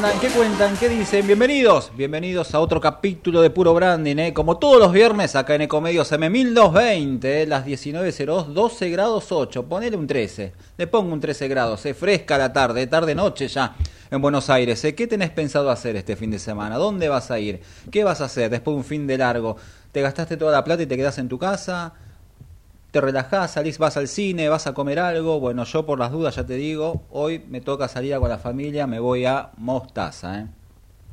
andan? ¿Qué cuentan? ¿Qué dicen? Bienvenidos, bienvenidos a otro capítulo de Puro Branding, ¿eh? como todos los viernes acá en Ecomedios M1220, ¿eh? las 19.02, 12 grados 8, ponele un 13, le pongo un 13 grados, ¿eh? fresca la tarde, tarde-noche ya en Buenos Aires. ¿eh? ¿Qué tenés pensado hacer este fin de semana? ¿Dónde vas a ir? ¿Qué vas a hacer después de un fin de largo? ¿Te gastaste toda la plata y te quedás en tu casa? Te relajás, salís, vas al cine, vas a comer algo. Bueno, yo por las dudas ya te digo, hoy me toca salir con la familia, me voy a Mostaza, ¿eh?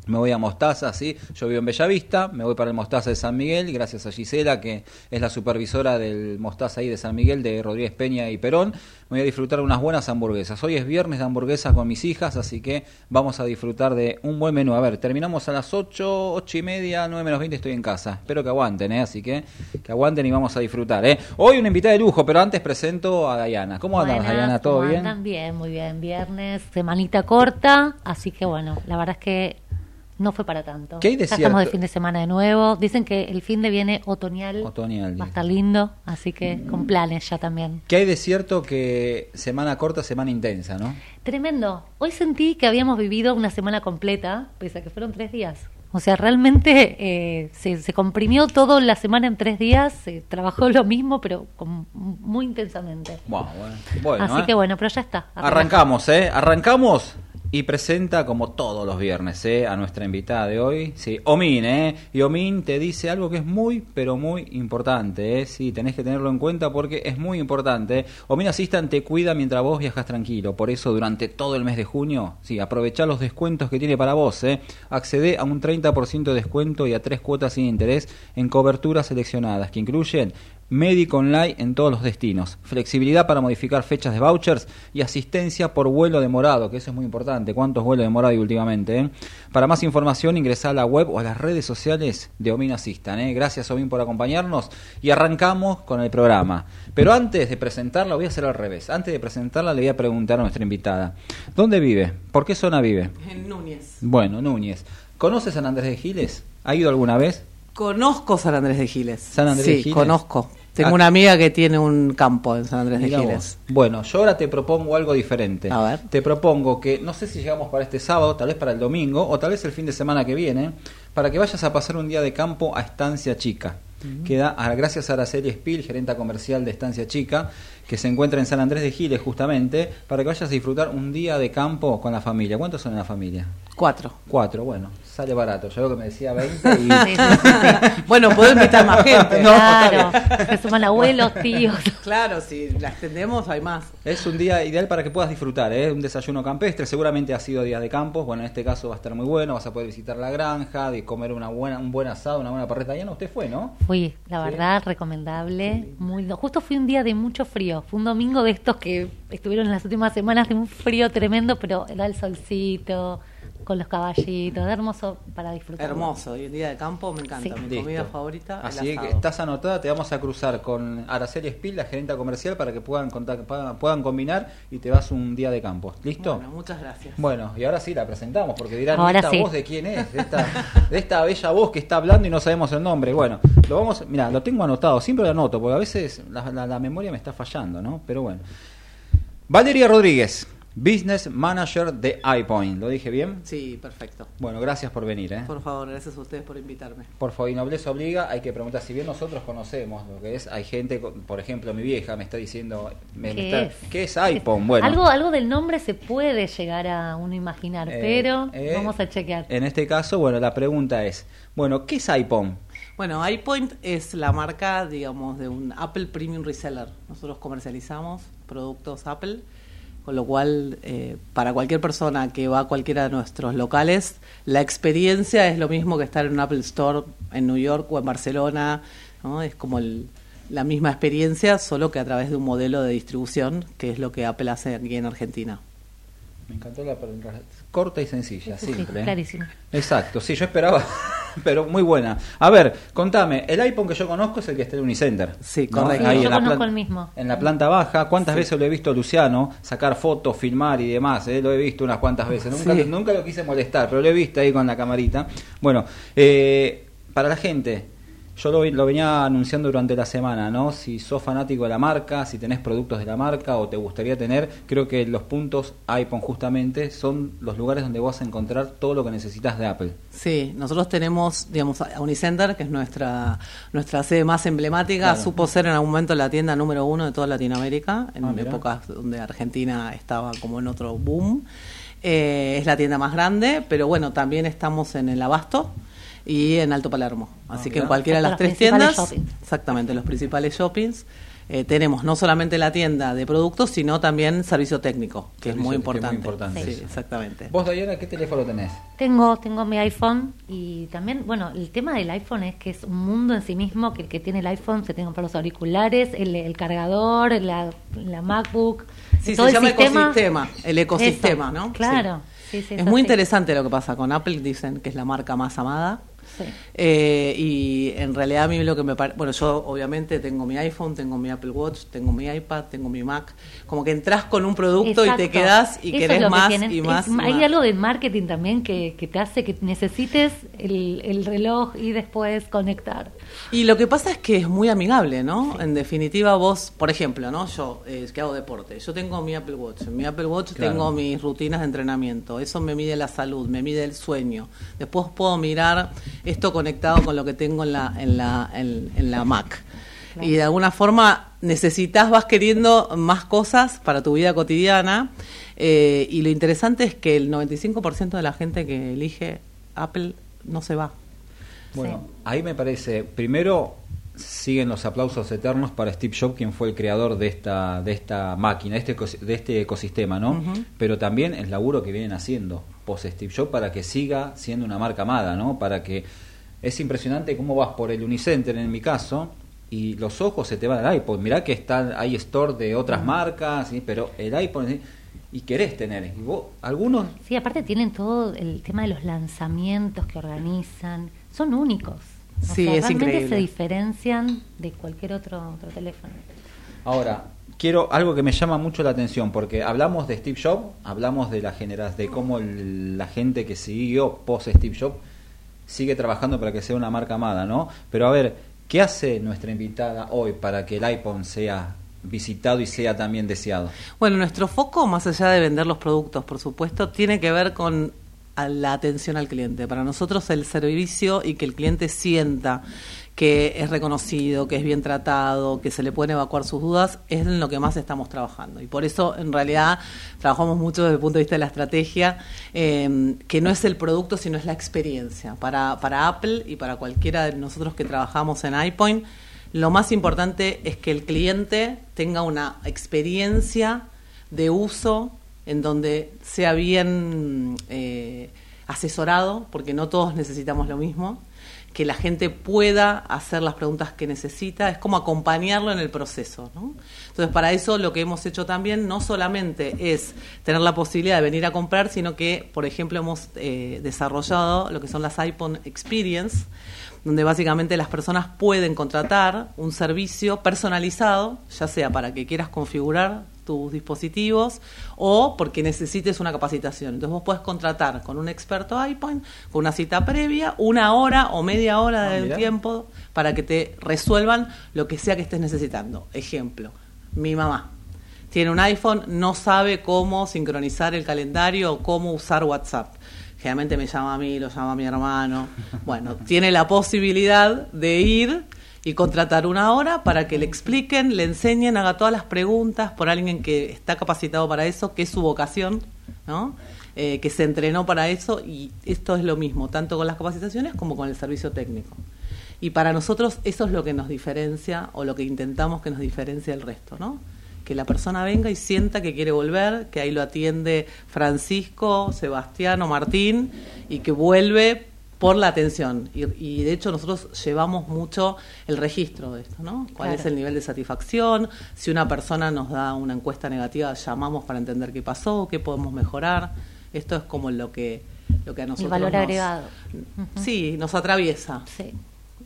Me voy a Mostaza, sí, yo vivo en Bellavista, me voy para el Mostaza de San Miguel, gracias a Gisela, que es la supervisora del Mostaza ahí de San Miguel, de Rodríguez Peña y Perón, voy a disfrutar de unas buenas hamburguesas. Hoy es viernes de hamburguesas con mis hijas, así que vamos a disfrutar de un buen menú. A ver, terminamos a las 8, 8 y media, 9 menos 20 estoy en casa. Espero que aguanten, ¿eh? así que que aguanten y vamos a disfrutar. ¿eh? Hoy una invitada de lujo, pero antes presento a Dayana. ¿Cómo andas, Dayana? ¿Todo bien? Andan bien, muy bien. Viernes, semanita corta, así que bueno, la verdad es que no fue para tanto. ¿Qué hay de ya estamos de fin de semana de nuevo. Dicen que el fin de viene otoñal. Otoñal. Va a estar lindo, así que con planes ya también. ¿Qué hay de cierto que semana corta, semana intensa, no? Tremendo. Hoy sentí que habíamos vivido una semana completa, pese a que fueron tres días. O sea, realmente eh, se, se, comprimió todo la semana en tres días, se trabajó lo mismo, pero con, muy intensamente. Wow, bueno. Así ¿eh? que bueno, pero ya está. Arrancamos, ¿eh? Arrancamos y presenta como todos los viernes ¿eh? a nuestra invitada de hoy, sí, Omin, ¿eh? y Omin te dice algo que es muy, pero muy importante, ¿eh? sí, tenés que tenerlo en cuenta porque es muy importante. Omin Assistant te cuida mientras vos viajas tranquilo, por eso durante todo el mes de junio, sí, aprovecha los descuentos que tiene para vos, ¿eh? accede a un 30% de descuento y a tres cuotas sin interés en coberturas seleccionadas que incluyen médico online en todos los destinos, flexibilidad para modificar fechas de vouchers y asistencia por vuelo demorado, que eso es muy importante. ¿Cuántos vuelos demorados hay últimamente? Eh? Para más información ingresa a la web o a las redes sociales de Omin Assistant. ¿eh? Gracias Omin por acompañarnos y arrancamos con el programa. Pero antes de presentarla, voy a hacer al revés. Antes de presentarla le voy a preguntar a nuestra invitada, ¿dónde vive? ¿Por qué zona vive? En Núñez. Bueno, Núñez. ¿Conoces San Andrés de Giles? ¿Ha ido alguna vez? Conozco San Andrés de Giles. San Andrés sí, de Giles. conozco. Tengo Ah. una amiga que tiene un campo en San Andrés Mirá de vos. Giles. Bueno, yo ahora te propongo algo diferente. A ver. Te propongo que, no sé si llegamos para este sábado, tal vez para el domingo, o tal vez el fin de semana que viene, para que vayas a pasar un día de campo a Estancia Chica. Queda a- gracias a Araceli Spill, gerenta comercial de Estancia Chica, que se encuentra en San Andrés de Giles justamente, para que vayas a disfrutar un día de campo con la familia. ¿Cuántos son en la familia? Cuatro. Cuatro, bueno, sale barato. Yo veo que me decía 20 y... Sí, sí, sí. bueno, puedo invitar más gente. No, claro, se suman abuelos, tíos. Claro, si la extendemos hay más. Es un día ideal para que puedas disfrutar, ¿eh? un desayuno campestre, seguramente ha sido días de campo, bueno, en este caso va a estar muy bueno, vas a poder visitar la granja, de comer una buena, un buen asado, una buena parrilla. Ya no, usted fue, ¿no? Fui, la Sí. verdad, recomendable. Muy. Justo fui un día de mucho frío. Fue un domingo de estos que estuvieron en las últimas semanas de un frío tremendo, pero da el solcito, con los caballitos, hermoso para disfrutar. Hermoso. Y el día de campo me encanta. Sí. Mi Listo. comida favorita. el Así que asado. estás anotada, te vamos a cruzar con Araceli Spill, la gerenta comercial, para que puedan, contar, puedan, puedan combinar y te vas un día de campo. ¿Listo? Bueno, muchas gracias. Bueno, y ahora sí la presentamos, porque dirán, Ahora ¿esta sí. voz de quién es? De esta, de esta bella voz que está hablando y no sabemos el nombre. Bueno, lo vamos, mira, lo tengo anotado, siempre lo anoto, porque a veces la, la- la memoria me está fallando, ¿no? Pero bueno. Valeria Rodríguez, Business Manager de iPoint. ¿Lo dije bien? Sí, perfecto. Bueno, gracias por venir, ¿eh? Por favor, gracias a ustedes por invitarme. Por favor, y nobleza obliga, hay que preguntar, si bien nosotros conocemos lo que es, hay gente, por ejemplo, mi vieja me está diciendo, me- me ¿Qué está- es? ¿qué es iPhone? Bueno, Algo, algo del nombre se puede llegar a uno imaginar, Eh, pero eh, vamos a chequear. En este caso, bueno, la pregunta es, bueno, ¿qué es iPhone? Bueno, iPoint es la marca, digamos, de un Apple Premium Reseller. Nosotros comercializamos productos Apple, con lo cual, eh, para cualquier persona que va a cualquiera de nuestros locales, la experiencia es lo mismo que estar en un Apple Store en New York o en Barcelona, ¿no? Es como el- la misma experiencia, solo que a través de un modelo de distribución, que es lo que Apple hace aquí en Argentina. Me encantó la pregunta. Corta y sencilla, Sí, sí, simple. ¿eh? clarísimo. Exacto, sí, yo esperaba, pero muy buena. A ver, contame, el iPhone que yo conozco es el que está en Unicenter. Sí, ¿no? correcto. Sí, Ahí yo en la conozco el mismo. En la planta baja, ¿cuántas Sí. veces lo he visto a Luciano sacar fotos, filmar y demás? eh? Lo he visto unas cuantas veces. Nunca, Sí. nunca lo quise molestar, pero lo he visto ahí con la camarita. Bueno, eh, para la gente yo lo, lo, venía anunciando durante la semana, ¿no? Si sos fanático de la marca, si tenés productos de la marca o te gustaría tener, creo que los puntos iPhone justamente son los lugares donde vas a encontrar todo lo que necesitas de Apple. Sí, nosotros tenemos, digamos, Unicenter, que es nuestra nuestra sede más emblemática, supo ser en algún momento la tienda número uno de toda Latinoamérica, en ah, épocas donde Argentina estaba como en otro boom. Eh, es la tienda más grande, pero bueno, también estamos en el Abasto y en Alto Palermo. Así ah, que en cualquiera de las tres tiendas, exactamente, los principales shoppings, eh, tenemos no solamente la tienda de productos, sino también servicio técnico, que es muy importante. Sí. exactamente. ¿Vos, Diana, qué teléfono tenés? Tengo, tengo mi iPhone y también, bueno, el tema del iPhone es que es un mundo en sí mismo, que el que tiene el iPhone se tiene que comprar los auriculares, el, cargador, la, la MacBook. Sí, se llama ecosistema, el ecosistema, ¿no? Claro. es muy interesante lo que pasa con Apple, dicen que es la marca más amada eh, y en realidad a mí lo que me parece, bueno, yo obviamente tengo mi iPhone, tengo mi Apple Watch, tengo mi iPad, tengo mi Mac, como que entras con un producto y te quedas y querés más y más, Hay algo de marketing también que, que te hace que necesites el, el, reloj y después conectar. Y lo que pasa es que es muy amigable, ¿no? En definitiva vos, por ejemplo, ¿no? Yo eh, que hago deporte, yo tengo mi Apple Watch, en mi Apple Watch tengo mis rutinas de entrenamiento, eso me mide la salud, me mide el sueño, después puedo mirar esto conectado con lo que tengo en la, en la, en, la Mac. Y de alguna forma necesitas, vas queriendo más cosas para tu vida cotidiana. Eh, y lo interesante es que el 95% de la gente que elige Apple no se va. Bueno, ahí me parece, primero siguen los aplausos eternos para Steve Jobs, quien fue el creador de esta, de esta máquina, de este, de este ecosistema, ¿no? Pero también el laburo que vienen haciendo post Steve Jobs para que siga siendo una marca amada, ¿no? Para que es impresionante cómo vas por el Unicenter en mi caso y los ojos se te van al iPod. Mirá que está hay store de otras marcas, pero el iPod y querés tener. Y vos, algunos. Sí, aparte tienen todo el tema de los lanzamientos que organizan, son únicos. sí, es realmente se diferencian de cualquier otro, otro teléfono. Ahora, quiero algo que me llama mucho la atención porque hablamos de Steve Jobs, hablamos de la generación de cómo la gente que siguió post Steve Jobs sigue trabajando para que sea una marca amada, ¿no? Pero a ver, ¿qué hace nuestra invitada hoy para que el iPhone sea visitado y sea también deseado? Bueno, nuestro foco, más allá de vender los productos, por supuesto, tiene que ver con la atención al cliente. Para nosotros el servicio y que el cliente sienta que es reconocido, que es bien tratado, que se le pueden evacuar sus dudas, es en lo que más estamos trabajando. Y por eso, en realidad, trabajamos mucho desde el punto de vista de la estrategia, em, que no es el producto, sino es la experiencia. Para, para Apple y para cualquiera de nosotros que trabajamos en iPoint, lo más importante es que el cliente tenga una experiencia de uso en donde sea bien eh, asesorado, porque no todos necesitamos lo mismo que la gente pueda hacer las preguntas que necesita, es como acompañarlo en el proceso. Entonces, para eso lo que hemos hecho también no solamente es tener la posibilidad de venir a comprar, sino que, por ejemplo, hemos eh, desarrollado lo que son las iPhone Experience, donde básicamente las personas pueden contratar un servicio personalizado, ya sea para que quieras configurar tus dispositivos o porque necesites una capacitación. Entonces vos puedes contratar con un experto iPhone, con una cita previa, una hora o media hora ah, de tiempo para que te resuelvan lo que sea que estés necesitando. Ejemplo, mi mamá tiene un iPhone, no sabe cómo sincronizar el calendario o cómo usar WhatsApp. Generalmente me llama a mí, lo llama a mi hermano. Bueno, tiene la posibilidad de ir y contratar una hora para que le expliquen, le enseñen, haga todas las preguntas por alguien que está capacitado para eso, que es su vocación, ¿no? Eh, que se entrenó para eso y esto es lo mismo, tanto con las capacitaciones como con el servicio técnico. Y para nosotros eso es lo que nos diferencia o lo que intentamos que nos diferencia del resto, ¿no? Que la persona venga y sienta que quiere volver, que ahí lo atiende Francisco, Sebastián o Martín y que vuelve por la atención. Y, de hecho nosotros llevamos mucho el registro de esto, ¿no? ¿Cuál es el nivel de satisfacción? Si una persona nos da una encuesta negativa, llamamos para entender qué pasó, qué podemos mejorar. Esto es como lo que, lo que a nosotros... El valor agregado. Sí, nos atraviesa. Sí.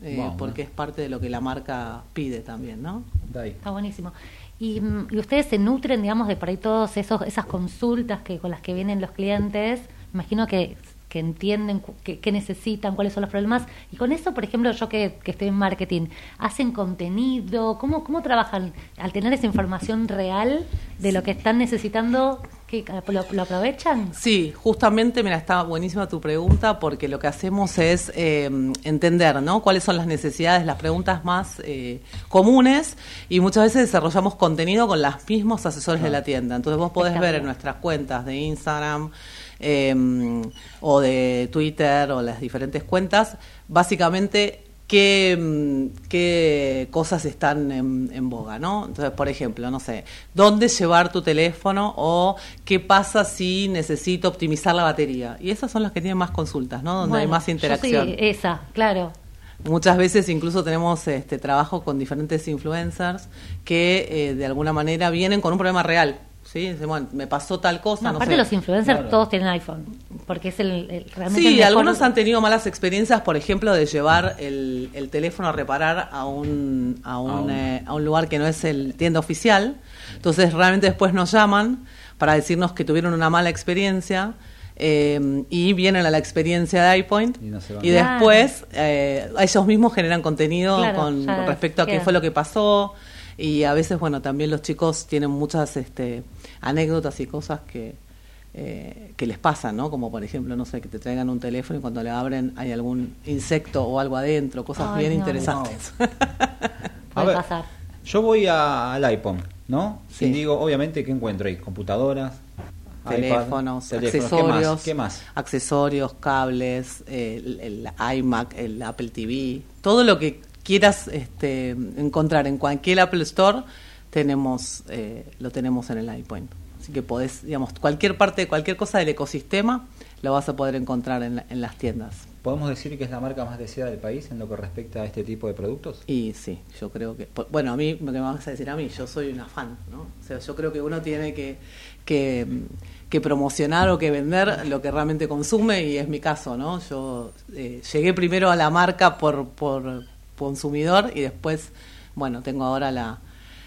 Eh, porque es parte de lo que la marca pide también, ¿no? Está buenísimo. Y, mm, y, ustedes se nutren, digamos, de por ahí todas esas consultas que con las que vienen los clientes. Imagino que que entienden qué, necesitan, cuáles son los problemas. Y con eso, por ejemplo, yo que, que estoy en marketing, ¿hacen contenido? ¿Cómo, ¿Cómo trabajan al tener esa información real de lo que están necesitando? ¿qué, lo, lo aprovechan? Sí, justamente, mira, está buenísima tu pregunta porque lo que hacemos es eh, entender, ¿no? Cuáles son las necesidades, las preguntas más eh, comunes y muchas veces desarrollamos contenido con los mismos asesores de la tienda. Entonces vos podés ver en nuestras cuentas de Instagram eh, o de Twitter o las diferentes cuentas, básicamente qué, mm, qué cosas están en, en boga, ¿no? Entonces, por ejemplo, no sé, dónde llevar tu teléfono o qué pasa si necesito optimizar la batería. Y esas son las que tienen más consultas, ¿no? Donde hay más yo interacción. sí, esa, claro. Muchas veces incluso tenemos este trabajo con diferentes influencers que eh, de alguna manera vienen con un problema real. ¿Sí? Bueno, me pasó tal cosa. No, no aparte sé. los influencers Claro. todos tienen iPhone, porque es el, el- realmente el Sí, mejor- algunos han tenido malas experiencias, por ejemplo, de llevar el, el teléfono a reparar a un, a, un, A un- eh, a un lugar que no es el tienda oficial. Entonces, realmente después nos llaman para decirnos que tuvieron una mala experiencia. eh, y vienen a la experiencia de iPoint Y no se van. y después eh, ellos mismos generan contenido Claro, con respecto a qué queda. fue lo que pasó y a veces bueno también los chicos tienen muchas este, anécdotas y cosas que eh, que les pasan, ¿no? Como por ejemplo, no sé, que te traigan un teléfono y cuando le abren hay algún insecto o algo adentro, cosas Ay, bien no. interesantes. A Puede ver, pasar. Yo voy a- al iPhone, ¿no? Sí. Y digo, obviamente, ¿qué encuentro ahí? Computadoras, iPad, Teléfonos, teléfonos, accesorios, ¿Qué más? accesorios, cables, el, el iMac, el Apple TV, todo lo que quieras este, encontrar en cualquier Apple Store tenemos eh, lo tenemos en el iPoint. Así que podés, digamos, cualquier parte, cualquier cosa del ecosistema lo vas a poder encontrar en, la- en las tiendas. ¿Podemos decir que es la marca más deseada del país en lo que respecta a este tipo de productos? Y sí, yo creo que. Bueno, a mí, lo que me vas a decir a mí, yo soy una fan, ¿no? O sea, yo creo que uno tiene que, que, que promocionar o que vender lo que realmente consume, y es mi caso, ¿no? Yo eh, llegué primero a la marca por, por consumidor y después, bueno, tengo ahora la,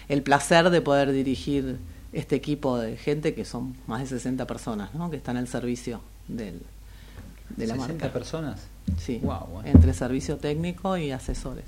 el placer de poder dirigir este equipo de gente que son más de 60 personas, ¿no? Que están al servicio del, de la 60 marca. personas. Sí, bueno. entre servicio técnico y asesores.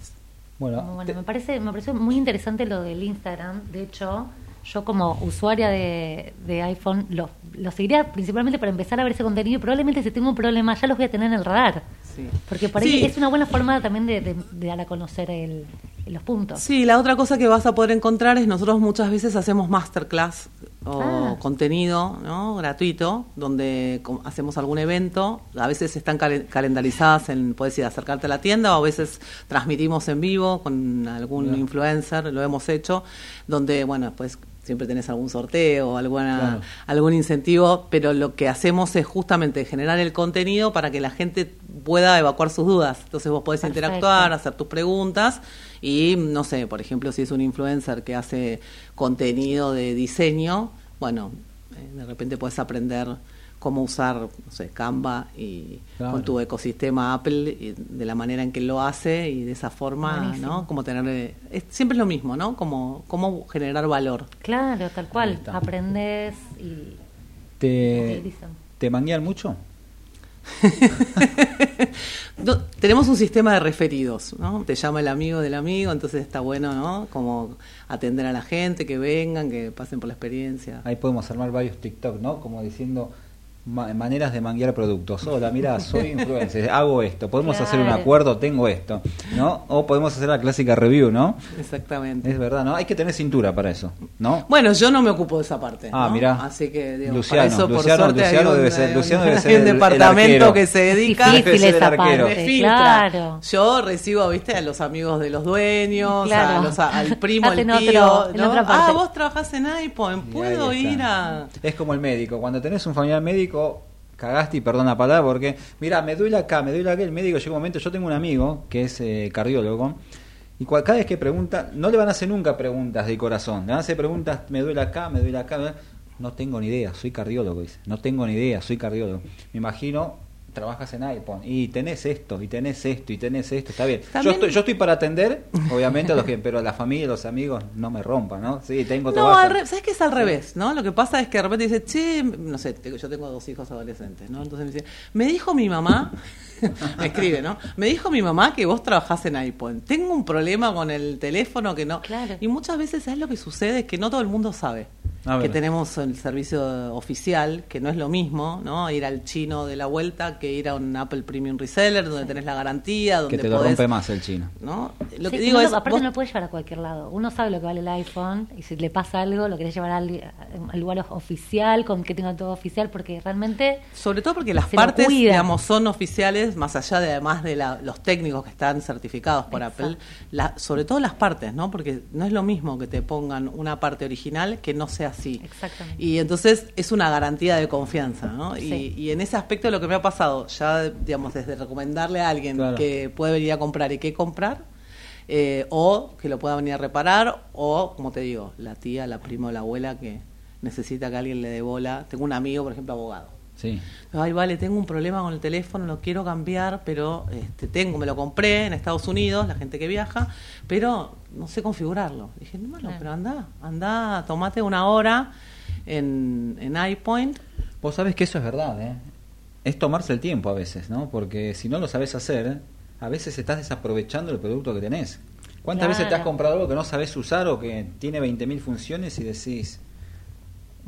Bueno, Bueno, te- me parece me pareció muy interesante lo del Instagram. De hecho, yo como usuaria de, de iPhone lo, lo seguiría principalmente para empezar a ver ese contenido y probablemente si tengo un problema ya los voy a tener en el radar. Sí. Porque por ahí Sí. es una buena forma también de, de- de dar a conocer el, los puntos. Sí, la otra cosa que vas a poder encontrar es nosotros muchas veces hacemos masterclass o Ah. contenido ¿no? gratuito donde hacemos algún evento. A veces están calen- calendarizadas en, puedes ir a acercarte a la tienda o a veces transmitimos en vivo con algún influencer, lo hemos hecho, donde, bueno, pues siempre tenés algún sorteo o alguna, Claro. algún incentivo, pero lo que hacemos es justamente generar el contenido para que la gente pueda evacuar sus dudas. Entonces vos podés Perfecto. interactuar, hacer tus preguntas y no sé, por ejemplo, si es un influencer que hace contenido de diseño, bueno, eh, de repente puedes aprender cómo usar, no sé, Canva y Claro. con tu ecosistema Apple y de la manera en que lo hace y de esa forma, Buenísimo. ¿no? Como tener eh, es, siempre es lo mismo, ¿no? Como cómo generar valor. Claro, tal cual. Aprendes y ¿te, utilizan. ¿te manguean mucho? Tenemos un sistema de referidos, ¿no? Te llama el amigo del amigo, entonces está bueno, ¿no? Como atender a la gente, que vengan, que pasen por la experiencia. Ahí podemos armar varios TikTok, ¿no? Como diciendo ma- maneras de manguear productos. Hola, mira, soy influencer, hago esto. Podemos hacer un acuerdo, tengo esto, ¿no? O podemos hacer la clásica review, ¿no? Exactamente. Es verdad, ¿no? Hay que tener cintura para eso, ¿no? Bueno, yo no me ocupo de esa parte. Ah, ¿no? mirá. Así que, digo, Luciano, para eso, por Luciano, suerte, Luciano hay un, debe ser- hay Luciano un- debe ser hay un el- departamento que se dedica. Difícil Debe ser el esa arquero. me parte, filtra. claro. Yo recibo, viste, a los amigos de los dueños, Claro. a los- al primo, al en tío. ¿no? Ah, vos trabajás en iPhone, ¿puedo ir a...? Es como el médico, cuando tenés un familiar médico, cagaste y perdón la palabra, porque, mira, me duele acá, me duele acá, el médico llega un momento, yo tengo un amigo que es eh, cardiólogo, y cua- cada vez que pregunta, no le van a hacer nunca preguntas de corazón, le van a hacer preguntas, me duele acá, me duele acá, no tengo ni idea, soy cardiólogo, dice, no tengo ni idea, soy cardiólogo. Me imagino trabajas en iPhone y tenés esto, y tenés esto, y tenés esto, está bien. Yo estoy, yo estoy para atender, obviamente, a los que, pero la familia y los amigos no me rompan, ¿no? Sí, tengo No, trabajo. al re- ¿sabes qué es al revés? ¿no? Lo que pasa es que de repente dice, che, no sé, yo tengo dos hijos adolescentes, ¿no? Entonces me dice, me dijo mi mamá, me escribe, ¿no? Me dijo mi mamá que vos trabajás en iPhone. Tengo un problema con el teléfono que no. Claro. Y muchas veces, ¿sabes lo que sucede? Es que no todo el mundo sabe. A ver. que tenemos el servicio oficial, que no es lo mismo, ¿no? Ir al chino de la vuelta que ir a un Apple Premium Reseller, donde tenés la garantía, donde que te lo podés- rompe más el chino. ¿no? Lo Sí, que digo no, es, aparte vos- no lo puedes llevar a cualquier lado. Uno sabe lo que vale el iPhone y si le pasa algo lo querés llevar al, al lugar oficial, con que tenga todo oficial, porque realmente Sobre todo porque las partes, digamos, son oficiales, más allá de además de la- los técnicos que están certificados por Exacto. Apple, la- sobre todo las partes, ¿no? Porque no es lo mismo que te pongan una parte original que no sea así. Exactamente. Y entonces es una garantía de confianza, ¿no? Y, y en ese aspecto lo que me ha pasado, ya, digamos, desde recomendarle a alguien Claro. que puede venir a comprar y qué comprar, eh, o que lo pueda venir a reparar, o, como te digo, la tía, la prima o la abuela que necesita que alguien le dé bola. Tengo un amigo, por ejemplo, abogado. Sí. Ay, vale, tengo un problema con el teléfono, lo quiero cambiar, pero este, tengo, me lo compré en Estados Unidos, la gente que viaja, pero no sé configurarlo. Dije, no, bueno, pero anda, anda, tomate una hora en, en iPoint. Vos sabés que eso es verdad, ¿eh? Es tomarse el tiempo a veces, ¿no? Porque si no lo sabes hacer, a veces estás desaprovechando el producto que tenés. ¿Cuántas Claro. veces te has comprado algo que no sabes usar o que tiene 20.000 funciones y decís,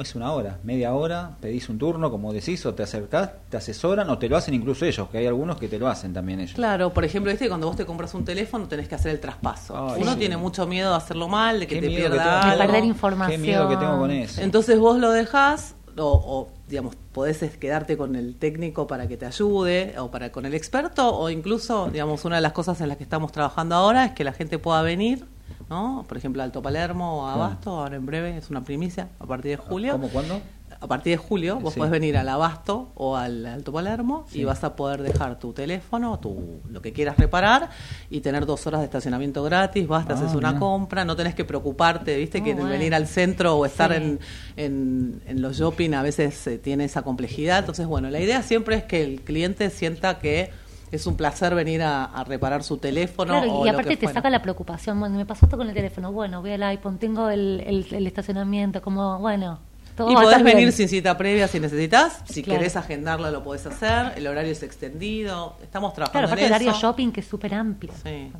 es una hora, media hora, pedís un turno, como decís, o te acercás, te asesoran o te lo hacen incluso ellos, que hay algunos que te lo hacen también ellos. Claro, por ejemplo, ¿viste? cuando vos te compras un teléfono tenés que hacer el traspaso. Ay, Uno sí. tiene mucho miedo de hacerlo mal, de que Qué te que pierda tengo. De perder información. Qué miedo que tengo con eso. Entonces vos lo dejás o, o, digamos, podés quedarte con el técnico para que te ayude o para con el experto o incluso, digamos, una de las cosas en las que estamos trabajando ahora es que la gente pueda venir, ¿no? Por ejemplo, Alto Palermo o. Abasto, ahora en breve, es una primicia, a partir de julio. ¿Cómo, cuándo? A partir de julio vos Sí. podés venir al Abasto o al Alto Palermo Sí. y vas a poder dejar tu teléfono, tu, lo que quieras reparar y tener dos horas de estacionamiento gratis, vas, te Ah, haces una compra, no tenés que preocuparte, viste Muy que bueno. venir al centro o estar Sí. en, en, en los shopping a veces eh, tiene esa complejidad. Entonces, bueno, la idea siempre es que el cliente sienta que es un placer venir a, a reparar su teléfono. Claro, o y lo aparte que te fuera. saca la preocupación. Bueno, me pasó esto con el teléfono. Bueno, voy al iPhone, tengo el, el, el estacionamiento, como, bueno, todo Y va a podés bien. venir sin cita previa si necesitas. Si Claro. querés agendarlo, lo podés hacer. El horario es extendido. Estamos Claro, trabajando aparte en el eso. shopping que es súper amplio. Sí.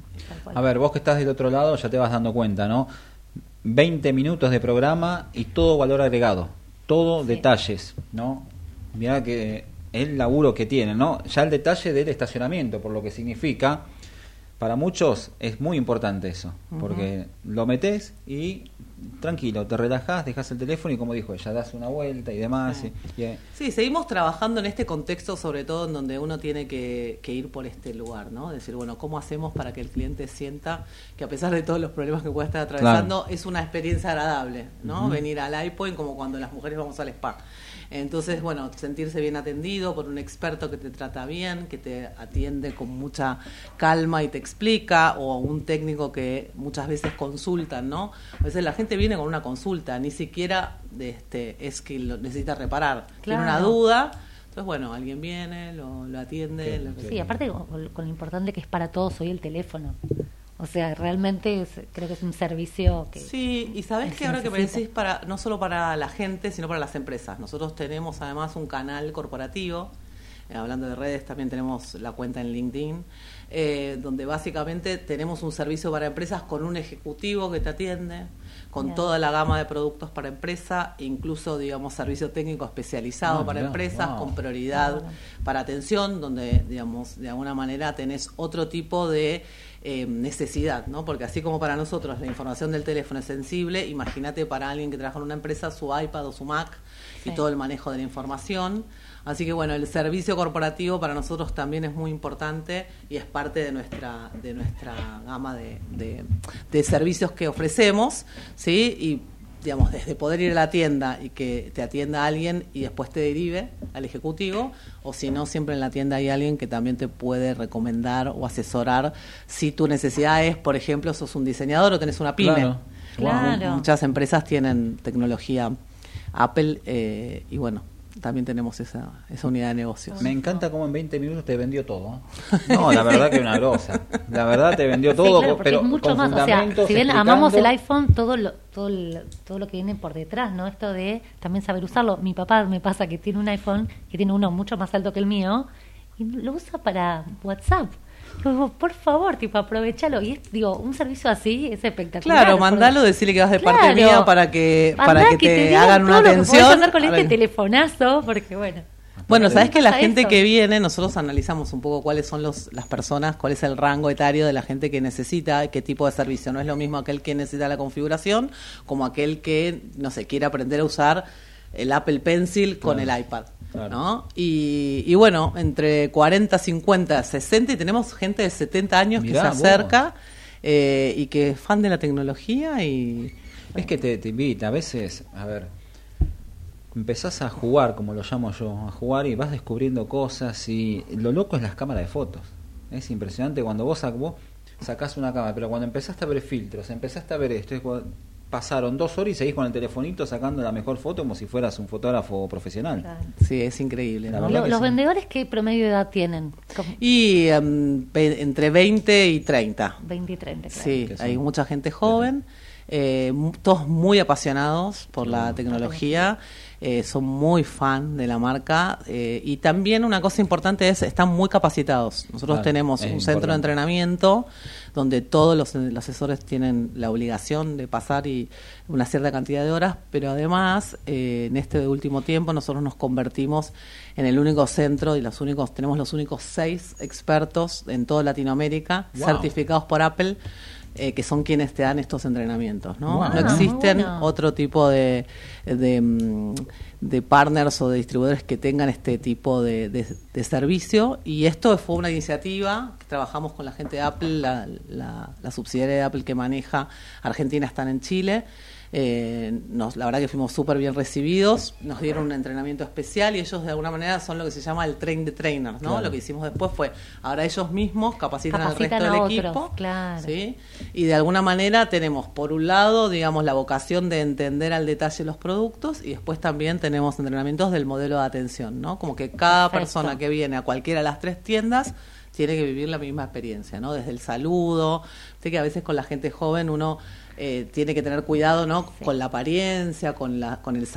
A ver, vos que estás del otro lado ya te vas dando cuenta, ¿no? 20 minutos de programa y todo valor agregado, todo Sí. detalles, ¿no? Mirá que el laburo que tiene, ¿no? Ya el detalle del estacionamiento, por lo que significa, para muchos es muy importante eso, porque lo metes y tranquilo, te relajás, dejas el teléfono y como dijo ella, das una vuelta y demás. Sí. y- y- Sí, seguimos trabajando en este contexto, sobre todo en donde uno tiene que, que ir por este lugar, ¿no? Decir, bueno, ¿cómo hacemos para que el cliente sienta que a pesar de todos los problemas que pueda estar atravesando, es una experiencia agradable, ¿no? Venir al iPoint como cuando las mujeres vamos al spa. Entonces, bueno, sentirse bien atendido por un experto que te trata bien, que te atiende con mucha calma y te explica, o un técnico que muchas veces consultan, ¿no? A veces la gente viene con una consulta, ni siquiera de este, es que lo necesita reparar, tiene una duda. Entonces, bueno, alguien viene, lo, lo atiende. Qué- lo que- Sí, aparte con, con lo importante que es para todos hoy el teléfono. O sea, realmente es- creo que es un servicio que... Sí, y sabes que ahora que me decís, para, no solo para la gente, sino para las empresas. Nosotros tenemos además un canal corporativo, eh, hablando de redes, también tenemos la cuenta en LinkedIn, eh, donde básicamente tenemos un servicio para empresas con un ejecutivo que te atiende, con Bien. toda la gama de productos para empresa, incluso, digamos, servicio técnico especializado Ah, para empresas, wow. con prioridad para atención, donde, digamos, de alguna manera tenés otro tipo de eh, necesidad, ¿no? Porque así como para nosotros la información del teléfono es sensible, imagínate para alguien que trabaja en una empresa su iPad o su Mac y todo el manejo de la información. Así que bueno, el servicio corporativo para nosotros también es muy importante y es parte de nuestra de nuestra gama de, de- de servicios que ofrecemos, ¿sí? Y digamos, desde poder ir a la tienda y que te atienda alguien y después te derive al ejecutivo, o si no, siempre en la tienda hay alguien que también te puede recomendar o asesorar si tu necesidad es, por ejemplo, sos un diseñador o tenés una pyme. Claro. Claro. Muchas empresas tienen tecnología Apple eh, y bueno, también tenemos esa, esa unidad de negocios. Me encanta cómo en 20 minutos te vendió todo. No, la verdad que una grosa. La verdad te vendió todo, Sí, claro, porque pero es mucho con más. O sea, si bien explicando. amamos el iPhone, todo lo, todo, el- todo lo que viene por detrás, ¿no? Esto de también saber usarlo. Mi papá me pasa que tiene un iPhone que tiene uno mucho más alto que el mío y lo usa para WhatsApp. Digo, por favor, tipo, aprovechalo. Y es, digo, un servicio así es espectacular. Claro, mandalo, decirle que vas de parte Claro. mía para que, para Andá que te, digan hagan una que atención. hacer con A este ver. telefonazo, porque bueno. Bueno, sabes que la gente eso. que viene, nosotros analizamos un poco cuáles son los, las personas, cuál es el rango etario de la gente que necesita, qué tipo de servicio. No es lo mismo aquel que necesita la configuración como aquel que, no sé, quiere aprender a usar el Apple Pencil con Claro. el iPad. Claro. ¿no? Y, y bueno, entre 40, 50, 60 y tenemos gente de 70 años Mirá, que se acerca eh, y que es fan de la tecnología y... Es que te, te invita, a veces, a ver, empezás a jugar, como lo llamo yo, a jugar y vas descubriendo cosas y lo loco es las cámaras de fotos. Es impresionante cuando vos, vos sacás una cámara, pero cuando empezaste a ver filtros, empezaste a ver esto, es cuando pasaron dos horas y seguís con el telefonito sacando la mejor foto como si fueras un fotógrafo profesional. Claro. Sí, es increíble. Los sí. vendedores, ¿qué promedio de edad tienen? Y ve- entre 20 y 30. 20 y 30, claro. Sí, hay mucha gente joven, eh, todos muy apasionados por la tecnología, eh, son muy fan de la marca eh, y también una cosa importante es, están muy capacitados. Nosotros Claro, tenemos un centro de entrenamiento donde todos los, los asesores tienen la obligación de pasar y una cierta cantidad de horas, pero además eh, en este último tiempo nosotros nos convertimos en el único centro y los únicos tenemos los únicos seis expertos en toda Latinoamérica Wow. certificados por Apple eh, que son quienes te dan estos entrenamientos, ¿no? Wow. No Ah, existen bueno. otro tipo de, de, mm, de partners o de distribuidores que tengan este tipo de, de- de servicio y esto fue una iniciativa que trabajamos con la gente de Apple, la, la- la subsidiaria de Apple que maneja Argentina están en Chile. Eh, nos, la verdad que fuimos súper bien recibidos, nos dieron un entrenamiento especial y ellos de alguna manera son lo que se llama el train the trainers, ¿no? Claro. Lo que hicimos después fue, ahora ellos mismos capacitan, Capacitan al a resto del otros, equipo, claro. ¿sí? Y de alguna manera tenemos, por un lado, digamos, la vocación de entender al detalle los productos y después también tenemos entrenamientos del modelo de atención, ¿no? Como que cada Perfecto. persona que viene a cualquiera de las tres tiendas tiene que vivir la misma experiencia, ¿no? Desde el saludo, sé que a veces con la gente joven uno eh, tiene que tener cuidado, ¿no? Sí. Con la apariencia, con la con el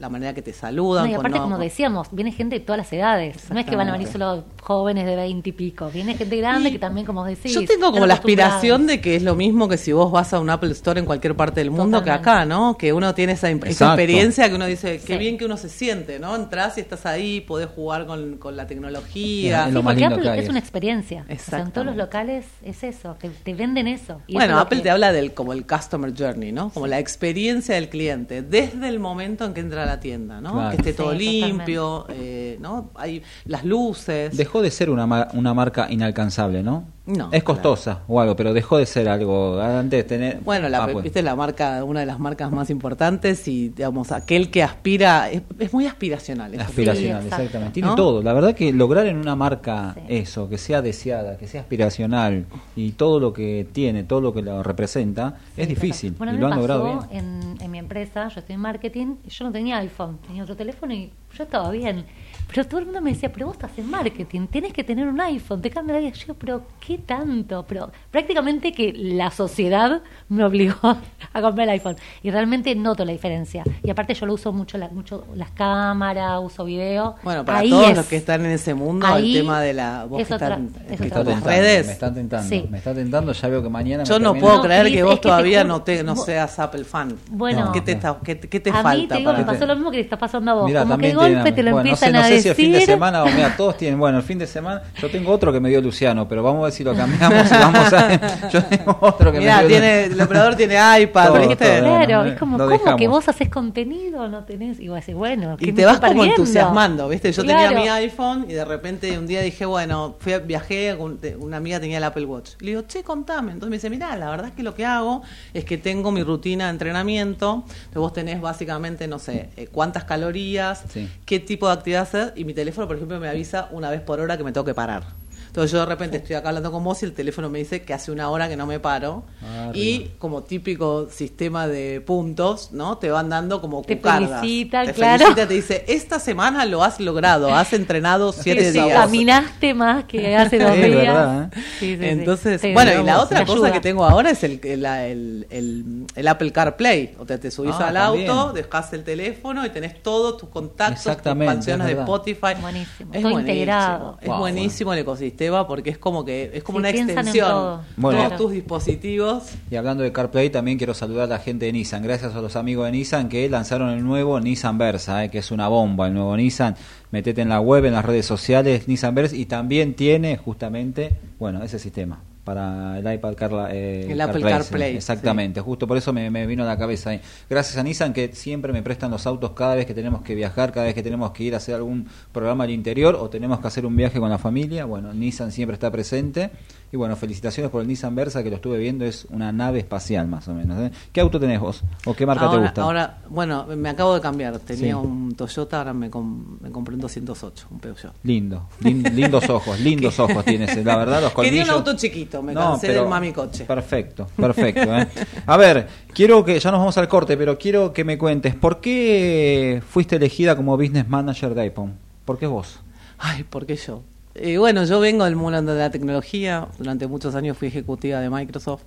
la manera que te saludan. No, y con aparte, no- como decíamos, viene gente de todas las edades. No es que van a venir solo jóvenes de 20 y pico. Viene gente grande Y que también, como decís. Yo tengo como la aspiración de que es lo mismo que si vos vas a un Apple Store en cualquier parte del mundo que Totalmente. acá, ¿no? Que uno tiene esa, esa experiencia que uno dice, qué Sí. bien que uno se siente, ¿no? Entras y estás ahí, podés jugar con, con la tecnología. Es Sí, lo más porque lindo Apple que hay. es una experiencia. O sea, en todos los locales es eso, te, te venden eso. Y Bueno, eso es Apple que- te habla del como el customer journey, ¿no? Como la experiencia del cliente desde el momento en que entra a la tienda, ¿no? Claro. Que esté todo limpio, eh, ¿no? Hay las luces. Dejó de ser una, una marca inalcanzable, ¿no? No, Es costosa o algo, pero dejó de ser algo. Antes de tener. Bueno, la, Ah, bueno. viste la marca, una de las marcas más importantes y digamos aquel que aspira es, es muy aspiracional. Aspiracional, Sí, exactamente. Tiene ¿No? todo. La verdad que lograr en una marca Sí. eso, que sea deseada, que sea aspiracional y todo lo que tiene, todo lo que lo representa, es difícil. Bueno, y lo han logrado bien. En, en mi empresa, yo estoy en marketing, y yo no tenía iPhone, tenía otro teléfono y yo estaba bien. Pero todo el mundo me decía, pero vos estás en marketing, tienes que tener un iPhone, te cambia la vida. Yo, pero ¿qué tanto? Pero prácticamente que la sociedad me obligó a comprar el iPhone. Y realmente noto la diferencia. Y aparte yo lo uso mucho, la, mucho las cámaras, uso video. Bueno, para Ahí todos es. los que están en ese mundo, Ahí el tema de la vos es que otra- están, es que otra están redes. me está tentando, Sí. me está tentando, ya veo que mañana Yo me no puedo No, creer que es- vos es que todavía no te no vos- seas Apple fan. Bueno, ¿Qué te, está- qué, qué te a falta? mí te digo, para- me pasó lo mismo que te está pasando a vos. Mirá, como que de golpe te lo bueno, empiezan no sé, a no sé decir. si el fin de semana o mira, todos tienen, bueno, el fin de semana, yo tengo otro que me dio Luciano, pero vamos a ver si lo cambiamos y vamos a yo tengo otro que Mirá, me dio tiene, el operador tiene iPad, Todo, ¿viste? todo. Claro, Bueno, es como, ¿cómo dejamos. que vos haces contenido? No tenés. Y vos decís, bueno, ¿qué Y me te vas como perdiendo? entusiasmando, ¿viste? Yo Claro. tenía mi iPhone y de repente un día dije, bueno, fui a- viajé, una amiga tenía el Apple Watch. Le digo, che, contame. Entonces me dice, mirá, la verdad es que lo que hago es que tengo mi rutina de entrenamiento. Entonces vos tenés básicamente, no sé, eh, cuántas calorías, Sí. qué tipo de actividad hacer. Y mi teléfono, por ejemplo, me avisa una vez por hora que me tengo que parar. Entonces yo de repente estoy acá hablando con vos y el teléfono me dice que hace una hora que no me paro. Ah, y arriba. como típico sistema de puntos, ¿no? Te van dando como Te cucardas. felicita, te claro. felicita, te dice, esta semana lo has logrado, has entrenado siete Sí, sí, días. Caminaste más que hace dos Sí, días. verdad, ¿eh? Sí, sí, sí. Entonces, Sí, bueno, y la otra cosa ayuda. que tengo ahora es el, el, el, el- el Apple CarPlay. O sea, te subís Ah, al también. auto, dejas el teléfono y tenés todos tus contactos, tus canciones es de. Spotify. Buenísimo, Es todo buenísimo, integrado. Es Wow, buenísimo el ecosistema porque es como que es como Sí, una extensión. todo. Bueno. Todos Claro. tus dispositivos. Y hablando de CarPlay, también quiero saludar a la gente de Nissan. Gracias a los amigos de Nissan que lanzaron el nuevo Nissan Versa, eh, que es una bomba el nuevo Nissan. Metete en la web, en las redes sociales, Nissan Versa, y también tiene justamente, bueno, ese sistema para el iPad Carla, eh, El Apple sí, CarPlay, exactamente, justo por eso me, me vino a la cabeza ahí. Gracias a Nissan que siempre me prestan los autos cada vez que tenemos que viajar, cada vez que tenemos que ir a hacer algún programa al interior o tenemos que hacer un viaje con la familia. Bueno, Nissan siempre está presente. Y bueno, felicitaciones por el Nissan Versa que lo estuve viendo, es una nave espacial más o menos. ¿eh? ¿Qué auto tenés vos? ¿O qué marca ahora, te gusta? ahora, bueno, me acabo de cambiar. Tenía Sí. un Toyota, ahora me, com- me compré un 208, un Peugeot. Lindo, lin- lindos ojos, lindos ojos tienes, la verdad, los Quería colmillos. un auto chiquito, me cansé del mami coche. Perfecto, perfecto. ¿eh? A ver, quiero que, ya nos vamos al corte, pero quiero que me cuentes, ¿por qué fuiste elegida como Business Manager de iPhone? ¿Por qué vos? Ay, ¿por qué yo? Eh, bueno, yo vengo del mundo de la tecnología, durante muchos años fui ejecutiva de Microsoft.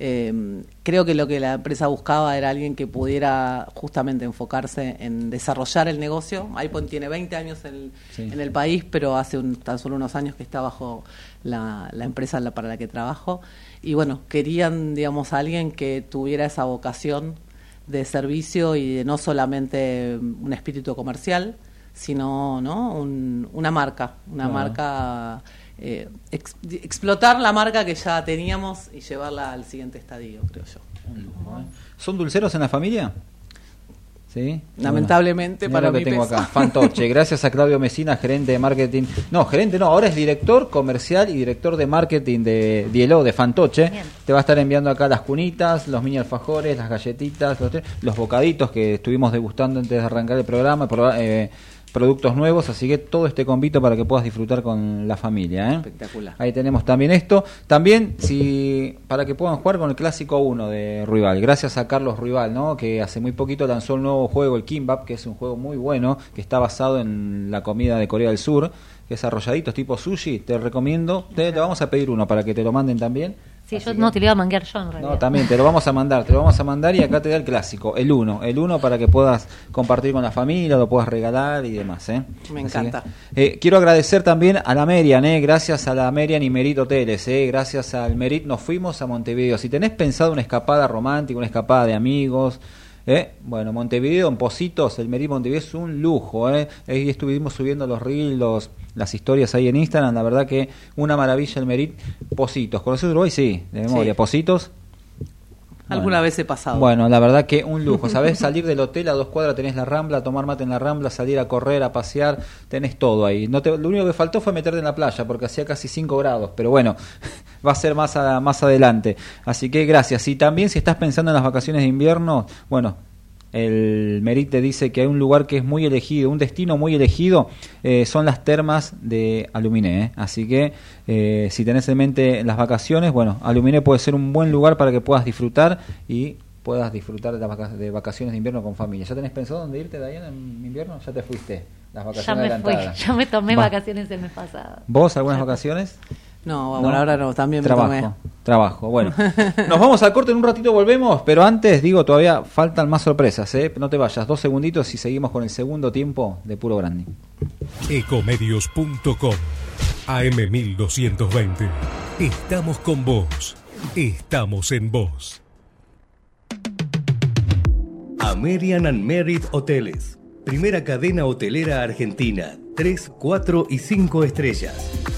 Eh, creo que lo que la empresa buscaba era alguien que pudiera justamente enfocarse en desarrollar el negocio. iPhone tiene 20 años en, Sí. en el país, pero hace un- tan solo unos años que está bajo la, la empresa para la que trabajo. Y bueno, querían, digamos, a alguien que tuviera esa vocación de servicio y de no solamente un espíritu comercial, sino ¿no? Un- una marca, una Claro. marca, eh, ex- explotar la marca que ya teníamos y llevarla al siguiente estadio, creo yo. Un lujo, ¿eh? ¿Son dulceros en la familia? ¿Sí? Lamentablemente Bueno, para lo mi que tengo peso. acá. Fantoche. Gracias a Claudio Mesina, gerente de marketing. No, gerente no, ahora es director comercial y director de marketing de Dielo, de Fantoche. Bien. Te va a estar enviando acá las cunitas, los mini alfajores, las galletitas, los, los bocaditos que estuvimos degustando antes de arrancar el programa. eh, productos nuevos, así que todo este convito para que puedas disfrutar con la familia. ¿eh? Espectacular. Ahí tenemos también esto. También si para que puedan jugar con el clásico 1 de Rival. Gracias a Carlos Rival, ¿no? que hace muy poquito lanzó el nuevo juego, el Kimbap, que es un juego muy bueno, que está basado en la comida de Corea del Sur, que es arrolladitos tipo sushi. Te recomiendo, te, te vamos a pedir uno para que te lo manden también. Sí, Así yo que- no te lo iba a manguear yo en realidad. no, también te lo vamos a mandar, te lo vamos a mandar y acá te da el clásico, el 1, el 1 para que puedas compartir con la familia, lo puedas regalar y demás. ¿eh? Me Así encanta. que, eh, quiero agradecer también a la Merian, ¿eh? gracias a la Merian y Merit Hoteles, ¿eh? gracias al Merit nos fuimos a Montevideo. Si tenés pensado una escapada romántica, una escapada de amigos, ¿eh? bueno, Montevideo en Positos, el Merit Montevideo es un lujo. ¿eh? Ahí estuvimos subiendo los reels, los- las historias ahí en Instagram, la verdad que una maravilla el Merit. Positos, ¿conoces Uruguay? Sí, de memoria. Sí. Positos. Alguna Bueno. vez he pasado. Bueno, la verdad que un lujo. Sabés salir del hotel a dos cuadras, tenés la rambla, tomar mate en la rambla, salir a correr, a pasear, tenés todo ahí. No te, lo único que faltó fue meterte en la playa, porque hacía casi 5 grados, pero bueno, va a ser más, a- más adelante. Así que gracias. Y también si estás pensando en las vacaciones de invierno, bueno, el Merit te dice que hay un lugar que es muy elegido, un destino muy elegido, eh, son las termas de Aluminé. ¿eh? Así que eh, si tenés en mente las vacaciones, bueno, Aluminé puede ser un buen lugar para que puedas disfrutar y puedas disfrutar de las vaca- de vacaciones de invierno con familia. ¿Ya tenés pensado dónde irte, Diana, en invierno? ¿Ya te fuiste? Las ya vacaciones me fui, adelantadas. ya me tomé Va. vacaciones el mes pasado. ¿Vos algunas vacaciones? No, ¿No? por ahora no, también me trabajo, tomé. trabajo. Bueno, nos vamos al corte en un ratito, volvemos, pero antes digo, todavía faltan más sorpresas, ¿eh? No te vayas, dos segunditos y seguimos con el segundo tiempo de puro branding. Ecomedios.com AM1220. Estamos con vos. Estamos en vos. American and Merit Hoteles. Primera cadena hotelera argentina. 3, 4 y 5 estrellas.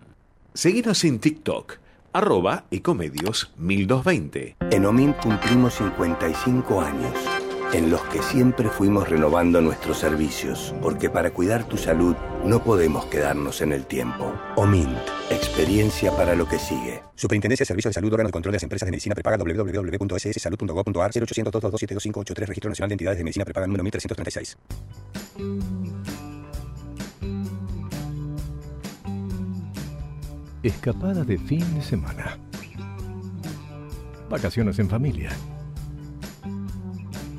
Seguinos en TikTok, arroba ecomedios 1220. En OMINT cumplimos 55 años, en los que siempre fuimos renovando nuestros servicios, porque para cuidar tu salud no podemos quedarnos en el tiempo. OMINT, experiencia para lo que sigue. Superintendencia de Servicios de Salud, órgano de control de las empresas de medicina prepaga www.sssalud.gov.ar 0800 227 Registro Nacional de Entidades de Medicina Prepaga número 1336. Escapada de fin de semana. Vacaciones en familia.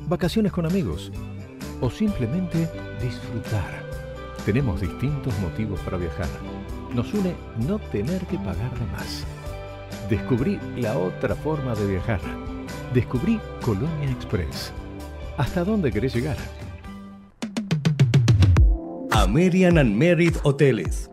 Vacaciones con amigos. O simplemente disfrutar. Tenemos distintos motivos para viajar. Nos une no tener que pagar de más. Descubrí la otra forma de viajar. Descubrí Colonia Express. ¿Hasta dónde querés llegar? American and Merit Hoteles.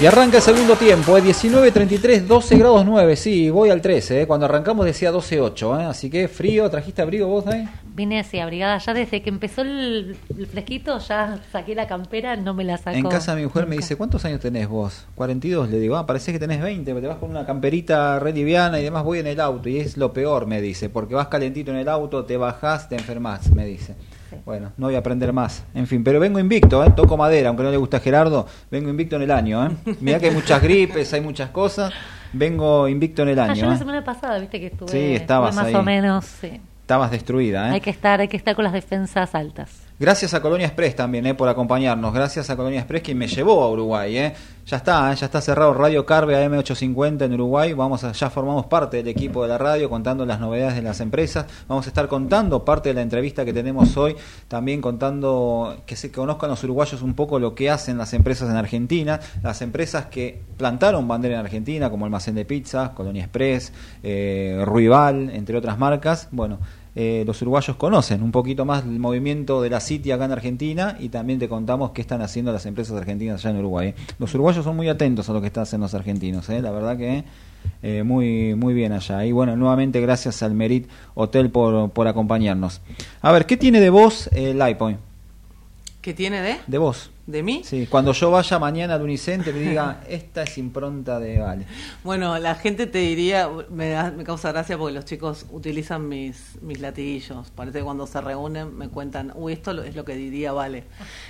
Y arranca el segundo tiempo, es 19.33, 12 grados 9, sí, voy al 13, eh. cuando arrancamos decía 12.8, eh. así que frío, ¿trajiste abrigo vos ahí? Vine así abrigada, ya desde que empezó el, el fresquito ya saqué la campera, no me la sacó. En casa mi mujer me dice, ¿cuántos años tenés vos? 42, le digo, ah, parece que tenés 20, te vas con una camperita re liviana y demás, voy en el auto y es lo peor, me dice, porque vas calentito en el auto, te bajás, te enfermas, me dice. Sí. Bueno, no voy a aprender más. En fin, pero vengo invicto, ¿eh? toco madera, aunque no le gusta a Gerardo, vengo invicto en el año. ¿eh? Mirá que hay muchas gripes, hay muchas cosas, vengo invicto en el Ah, yo año. la ¿eh? semana pasada, viste que estuve, Sí, estabas estuve más ahí. o menos, sí. Estabas destruida. ¿eh? Hay que estar, hay que estar con las defensas altas. Gracias a Colonia Express también eh, por acompañarnos. Gracias a Colonia Express que me llevó a Uruguay. Eh. Ya está, eh, ya está cerrado Radio Carve AM850 en Uruguay. Vamos a, ya formamos parte del equipo de la radio contando las novedades de las empresas. Vamos a estar contando parte de la entrevista que tenemos hoy. También contando que se conozcan los uruguayos un poco lo que hacen las empresas en Argentina. Las empresas que plantaron bandera en Argentina, como Almacén de Pizzas, Colonia Express, eh, Ruibal, entre otras marcas. Bueno, eh, los uruguayos conocen un poquito más el movimiento de la City acá en Argentina y también te contamos qué están haciendo las empresas argentinas allá en Uruguay. ¿eh? Los uruguayos son muy atentos a lo que están haciendo los argentinos, ¿eh? la verdad que eh, muy muy bien allá. Y bueno, nuevamente gracias al Merit Hotel por, por acompañarnos. A ver, ¿qué tiene de vos el iPoint? ¿Qué tiene de? De vos. ¿De mí? Sí, cuando yo vaya mañana al Unicenter y diga, esta es impronta de Vale. Bueno, la gente te diría, me, da- me causa gracia porque los chicos utilizan mis, mis latiguillos. Parece que cuando se reúnen me cuentan, uy, esto es lo que diría Vale.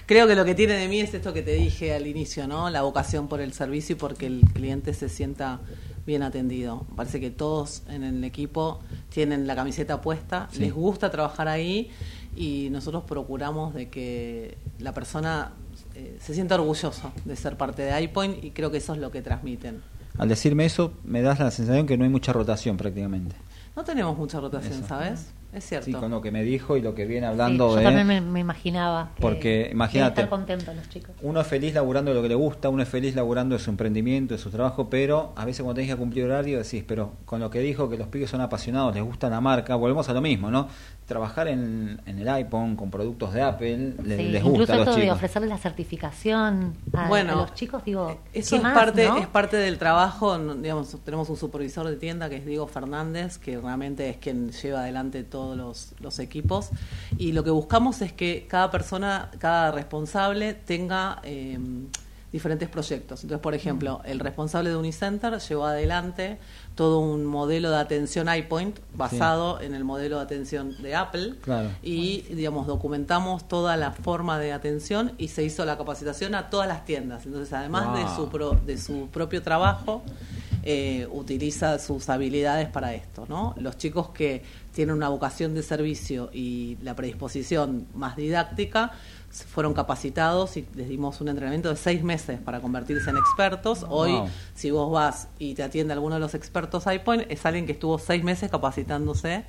Creo que lo que tiene de mí es esto que te dije al inicio, ¿no? La vocación por el servicio y porque el cliente se sienta bien atendido. Parece que todos en el equipo tienen la camiseta puesta, Sí. les gusta trabajar ahí y nosotros procuramos de que la persona eh, se sienta orgulloso de ser parte de iPoint y creo que eso es lo que transmiten. Al decirme eso, me das la sensación que no hay mucha rotación prácticamente. No tenemos mucha rotación, Eso. ¿sabes? Es cierto. Sí, con lo que me dijo y lo que viene Sí, hablando yo de... también me, me imaginaba. que Porque, imagínate. estar contentos los chicos. Uno es feliz laburando de lo que le gusta, uno es feliz laburando de su emprendimiento, de su trabajo, pero a veces cuando tenés que cumplir horario decís, pero con lo que dijo que los pibes son apasionados, les gusta la marca, volvemos a lo mismo, ¿no? Trabajar en, en el iPhone con productos de Apple le- Sí, les incluso gusta a los esto de chicos. ofrecerles la certificación a, Bueno, a los chicos, digo, Eso ¿qué es más, parte, no? es parte del trabajo. no- Digamos, tenemos un supervisor de tienda que es Diego Fernández, que realmente es quien lleva adelante todos los, los equipos. Y lo que buscamos es que cada persona, cada responsable tenga eh, diferentes proyectos. Entonces, por ejemplo, el responsable de Unicenter llevó adelante todo un modelo de atención iPoint basado en el modelo de atención de Apple Claro. y digamos documentamos toda la forma de atención y se hizo la capacitación a todas las tiendas entonces además de su pro- de su propio trabajo eh, utiliza sus habilidades para esto, ¿no? Los chicos que tienen una vocación de servicio y la predisposición más didáctica fueron capacitados y les dimos un entrenamiento de seis meses para convertirse en expertos. Hoy, si vos vas y te atiende alguno de los expertos iPoint, es alguien que estuvo seis meses capacitándose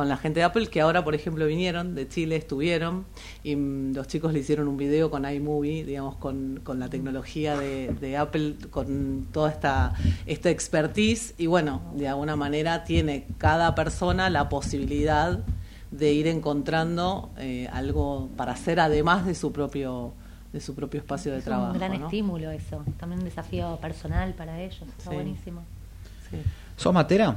con la gente de Apple, que ahora, por ejemplo, vinieron de Chile, estuvieron, y mm, los chicos le hicieron un video con iMovie, digamos, con, con la tecnología de, de Apple, con toda esta, esta expertise, y bueno, de alguna manera tiene cada persona la posibilidad de ir encontrando eh, algo para hacer además de su propio de su propio espacio de Es trabajo. un gran ¿no? estímulo eso, también un desafío personal para ellos, está Sí. buenísimo. Sí. ¿Sos matera?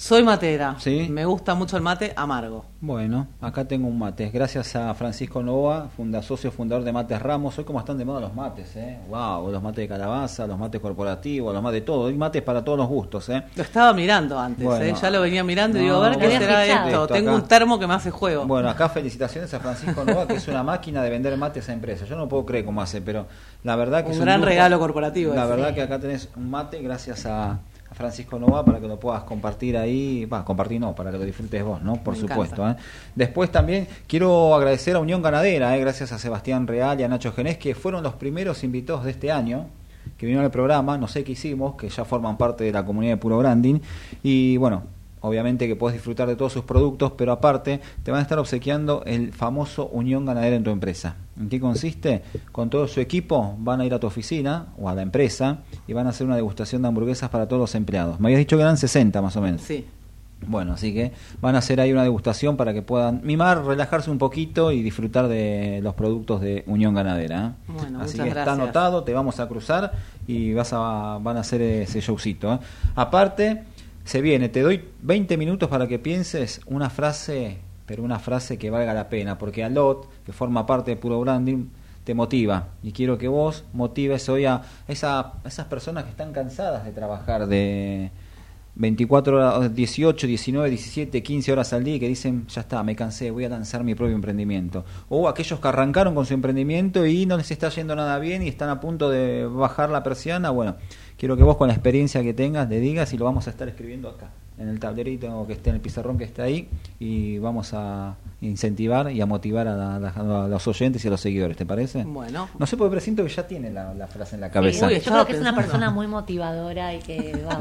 Soy matera. Sí. Me gusta mucho el mate amargo. Bueno, acá tengo un mate. Gracias a Francisco Nova, funda, socio fundador de Mates Ramos. Hoy como están de moda los mates, ¿eh? Wow, los mates de calabaza, los mates corporativos, los mates de todo. Hay mates para todos los gustos, ¿eh? Lo estaba mirando antes, Bueno. ¿eh? ya lo venía mirando y digo, a ver qué será esto. fichado. Tengo Acá. un termo que me hace juego. Bueno, acá felicitaciones a Francisco Nova, que es una máquina de vender mates a empresas. Yo no puedo creer cómo hace, pero la verdad que Un es gran lujo. regalo corporativo La ese. verdad que acá tenés un mate gracias a Francisco Nova para que lo puedas compartir ahí. Va, compartir no, para que lo disfrutes vos, ¿no? Por Me supuesto. ¿eh? Después también quiero agradecer a Unión Ganadera, ¿eh? gracias a Sebastián Real y a Nacho Genés, que fueron los primeros invitados de este año que vinieron al programa, no sé qué hicimos, que ya forman parte de la comunidad de Puro Branding. Y bueno, obviamente que puedes disfrutar de todos sus productos, pero aparte te van a estar obsequiando el famoso Unión Ganadera en tu empresa. ¿En qué consiste? Con todo su equipo van a ir a tu oficina o a la empresa y van a hacer una degustación de hamburguesas para todos los empleados. Me habías dicho que eran 60 más o menos. Sí. Bueno, así que van a hacer ahí una degustación para que puedan mimar, relajarse un poquito y disfrutar de los productos de Unión Ganadera. ¿eh? Bueno, así muchas que está gracias. anotado, te vamos a cruzar y vas a, van a hacer ese showcito. ¿eh? Aparte, se viene, te doy 20 minutos para que pienses una frase, pero una frase que valga la pena, porque Alot, que forma parte de Puro Branding, te motiva. Y quiero que vos motives hoy a esa, a esas personas que están cansadas de trabajar de 24 horas, 18, 19, 17, 15 horas al día y que dicen, ya está, me cansé, voy a lanzar mi propio emprendimiento. O aquellos que arrancaron con su emprendimiento y no les está yendo nada bien y están a punto de bajar la persiana, bueno, quiero que vos con la experiencia que tengas le digas y lo vamos a estar escribiendo acá, en el tablerito que esté en el pizarrón que está ahí y vamos a incentivar y a motivar a, la- a los oyentes y a los seguidores, ¿te parece? Bueno. No sé, porque presiento que ya tiene la, la frase en la cabeza. Uy, yo creo que es una persona muy motivadora y que va-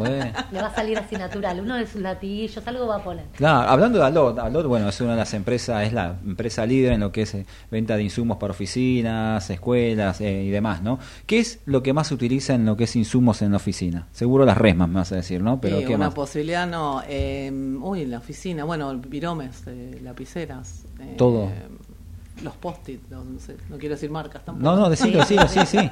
le va a salir así natural. Uno de sus latillos, algo va a poner. Claro, hablando de Alot, Alot, bueno, es una de las empresas, es la empresa líder en lo que es eh, venta de insumos para oficinas, escuelas eh, y demás, ¿no? ¿Qué es lo que más se utiliza en lo que es insumos en la oficina? Seguro las resmas, me vas a decir, ¿no? Pero Sí, ¿qué una más? posibilidad no. Eh, uy, en la oficina, bueno, viromes, eh, lapiceras. eh, Todo. Los post-it, no, no sé, no quiero decir marcas tampoco. No, no, decilo, Sí. decilo, sí, sí.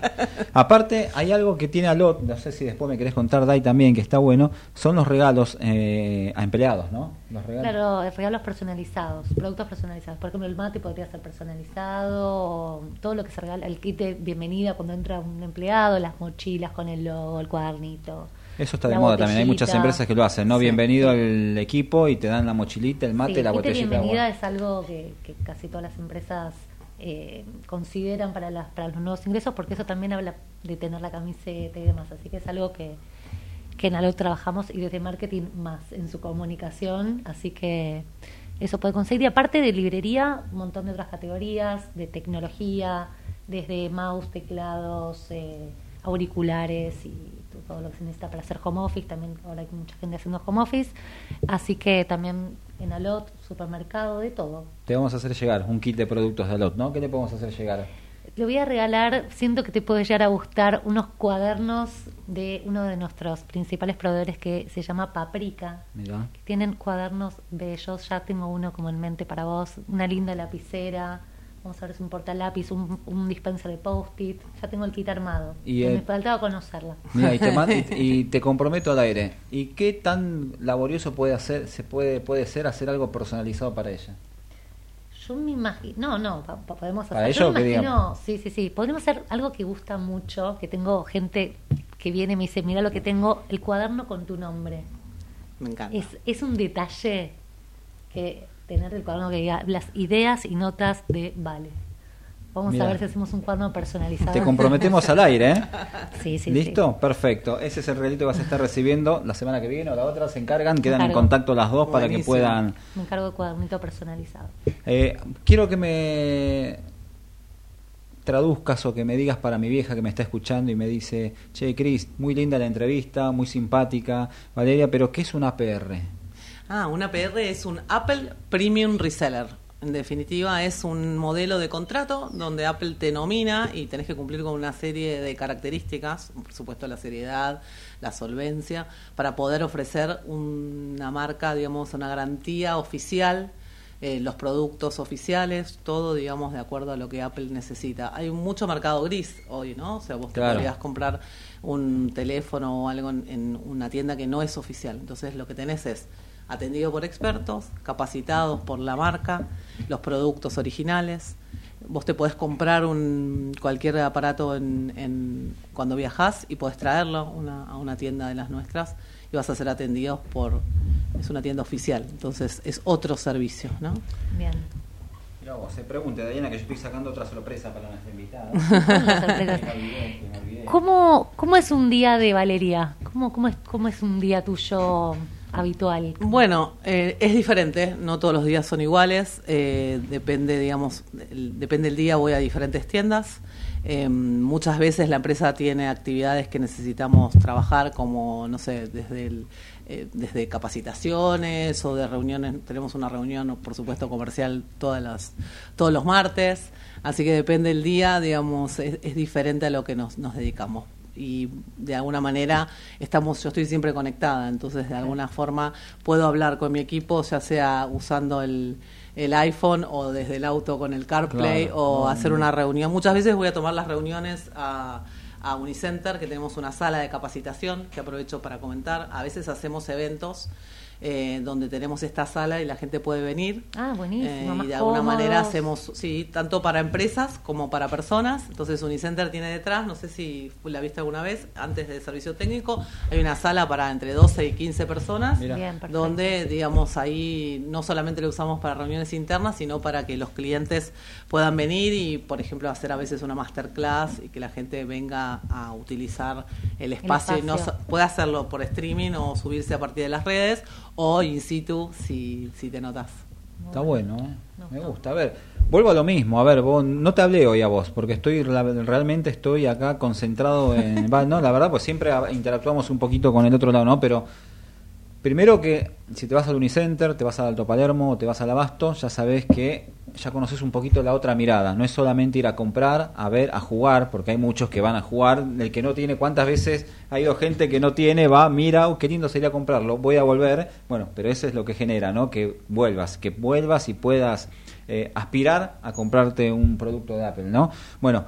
Aparte, hay algo que tiene Alot, no sé si después me querés contar, Dai, también, que está bueno, son los regalos eh, a empleados, ¿no? Los regalos. Claro, eh, regalos personalizados, productos personalizados. Por ejemplo, el mate podría ser personalizado, todo lo que se regala, el kit de bienvenida cuando entra un empleado, las mochilas con el logo, el cuadernito. Eso está de moda también, hay muchas empresas que lo hacen, ¿no? Sí. Bienvenido al equipo y te dan la mochilita, el mate, Sí, la de botellita. de agua. bienvenida es algo que, que casi todas las empresas eh, consideran para, las, para los nuevos ingresos, porque eso también habla de tener la camiseta y demás. Así que es algo que, que en Alot trabajamos y desde marketing más en su comunicación. Así que eso puede conseguir. Y aparte de librería, un montón de otras categorías, de tecnología, desde mouse, teclados, eh, auriculares y todo lo que se necesita para hacer home office. También ahora hay mucha gente haciendo home office. Así que también en Alot, supermercado, de todo. Te vamos a hacer llegar un kit de productos de Alot, ¿no? ¿Qué le podemos hacer llegar? Le voy a regalar, siento que te puede llegar a gustar, unos cuadernos de uno de nuestros principales proveedores que se llama Paprika. Mirá. que Tienen cuadernos bellos, ya tengo uno como en mente para vos, una linda lapicera, vamos a ver si un portalápiz, un, un dispenser de post-it, ya tengo el kit armado. Y, me eh, faltaba conocerla. Mira, y te, man- y- y te comprometo al aire. ¿Y qué tan laborioso puede hacer, se puede, puede ser hacer algo personalizado para ella? Yo me imagino, no, no, pa- pa- podemos hacer. ¿Para yo ello me imagino, sí, sí, sí, podemos hacer algo que gusta mucho, que tengo gente que viene y me dice, mira lo que tengo, el cuaderno con tu nombre. Me encanta. Es, es un detalle que tener el cuaderno que diga las ideas y notas de Vale. Vamos Mirá. a ver si hacemos un cuadro personalizado. Te comprometemos al aire, ¿eh? Sí, sí, ¿Listo? Perfecto. Ese es el regalito que vas a estar recibiendo la semana que viene o la otra. Se encargan, quedan en contacto las dos para que puedan. sí. Me encargo de cuadernito personalizado. Eh, quiero que me traduzcas o que me digas para mi vieja que me está escuchando y me dice, che, Cris, muy linda la entrevista, muy simpática, Valeria, pero ¿qué es un APR? Ah, un APR es un Apple Premium Reseller. En definitiva, es un modelo de contrato donde Apple te nomina y tenés que cumplir con una serie de características, por supuesto la seriedad, la solvencia, para poder ofrecer una marca, digamos, una garantía oficial, eh, los productos oficiales, todo, digamos, de acuerdo a lo que Apple necesita. Hay mucho mercado gris hoy, ¿no? O sea, vos te podrías comprar un teléfono o algo en, en una tienda que no es oficial. Entonces lo que tenés es atendido por expertos, capacitados por la marca, los productos originales. Vos te podés comprar un, cualquier aparato en, en- cuando viajás y podés traerlo una- a una tienda de las nuestras y vas a ser atendidos por... Es una tienda oficial, entonces es otro servicio, ¿no? Bien. Mira vos, se pregunte, Diana, que yo estoy sacando otra sorpresa para nuestra invitada. ¿Cómo, ¿Cómo es un día de Valeria? ¿Cómo, cómo, es, ¿Cómo es un día tuyo habitual? Bueno, eh, es diferente, no todos los días son iguales, eh, depende, digamos, el- depende del día, voy a diferentes tiendas. Eh, muchas veces la empresa tiene actividades que necesitamos trabajar, como, no sé, desde, el, eh, desde capacitaciones o de reuniones. Tenemos una reunión, por supuesto, comercial todas las, todos los martes, así que depende del día, digamos, es, es diferente a lo que nos, nos dedicamos y de alguna manera estamos yo estoy siempre conectada entonces de alguna forma puedo hablar con mi equipo ya sea usando el, el iPhone o desde el auto con el CarPlay Claro. o hacer una reunión muchas veces voy a tomar las reuniones a a Unicenter, que tenemos una sala de capacitación, que aprovecho para comentar. A veces hacemos eventos eh, donde tenemos esta sala y la gente puede venir. Ah, buenísimo. Eh, más y de alguna manera hacemos, sí, tanto para empresas como para personas. Entonces Unicenter tiene detrás, no sé si la viste alguna vez, antes del servicio técnico, hay una sala para entre 12 y 15 personas, Mira. Bien, perfecto. donde, digamos, ahí no solamente lo usamos para reuniones internas, sino para que los clientes puedan venir y, por ejemplo, hacer a veces una masterclass y que la gente venga a utilizar el espacio, y no puede hacerlo por streaming o subirse a partir de las redes o in situ si, si te notas. Está bueno, ¿eh? No, me gusta. A ver, vuelvo a lo mismo. A ver, vos, no te hablé hoy a vos, porque estoy la- realmente estoy acá concentrado en... va, no, la verdad, pues siempre a- interactuamos un poquito con el otro lado, ¿no? Pero primero que si te vas al Unicenter, te vas al Alto Palermo o te vas al Abasto, ya sabes que ya conoces un poquito la otra mirada. No es solamente ir a comprar, a ver, a jugar, porque hay muchos que van a jugar. El que no tiene, ¿cuántas veces ha ido gente que no tiene, va, mira, oh, qué lindo sería comprarlo, voy a volver? Bueno, pero eso es lo que genera, ¿no? Que vuelvas, que vuelvas y puedas eh, aspirar a comprarte un producto de Apple, ¿no? Bueno,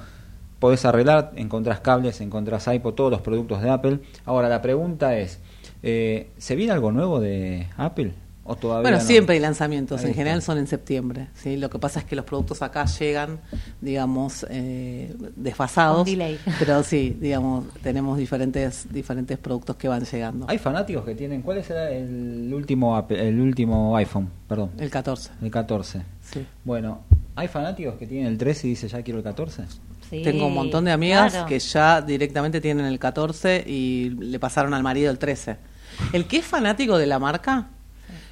podés arreglar, encontrás cables, encontrás iPod, todos los productos de Apple. Ahora, la pregunta es, eh, ¿se viene algo nuevo de Apple? ¿O todavía Bueno, no? siempre hay lanzamientos, en general son en septiembre. ¿sí? Lo que pasa es que los productos acá llegan, digamos, eh, desfasados. Delay. Pero sí, digamos, tenemos diferentes diferentes productos que van llegando. Hay fanáticos que tienen. ¿Cuál es el último Apple- el último iPhone? Perdón, El 14. el 14. Sí. Bueno, ¿hay fanáticos que tienen el 13 y dice ya quiero el 14? Sí, Tengo un montón de amigas claro. que ya directamente tienen el 14 y le pasaron al marido el 13. El que es fanático de la marca,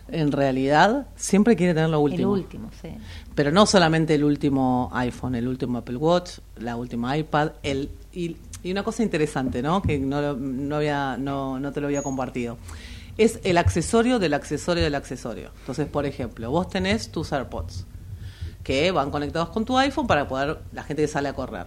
en realidad, siempre quiere tener lo último. El último, sí. Pero no solamente el último iPhone, el último Apple Watch, la última iPad, el y, y una cosa interesante, ¿no? Que no, no había no, no te lo había compartido. Es el accesorio del accesorio del accesorio. Entonces, por ejemplo, vos tenés tus AirPods que van conectados con tu iPhone para poder la gente que sale a correr.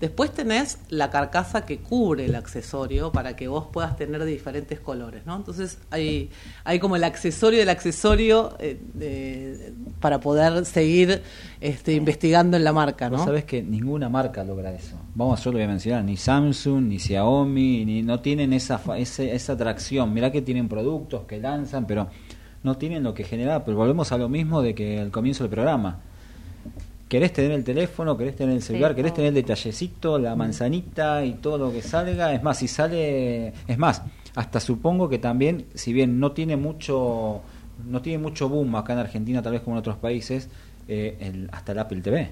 Después tenés la carcasa que cubre el accesorio para que vos puedas tener de diferentes colores, ¿no? Entonces hay, hay como el accesorio del accesorio eh, para poder seguir este, investigando en la marca, Vos ¿no? sabés que ninguna marca logra eso. Vamos, yo lo voy a mencionar, ni Samsung, ni Xiaomi, ni no tienen esa ese- esa atracción. Mirá que tienen productos que lanzan, pero no tienen lo que genera. Pero volvemos a lo mismo de que al comienzo del programa. Querés tener el teléfono, querés tener el celular, Sí, querés tener el detallecito, la manzanita y todo lo que salga. Es más, si sale, es más, hasta supongo que también, si bien no tiene mucho, no tiene mucho boom acá en Argentina, tal vez como en otros países, eh, el- hasta el Apple TV.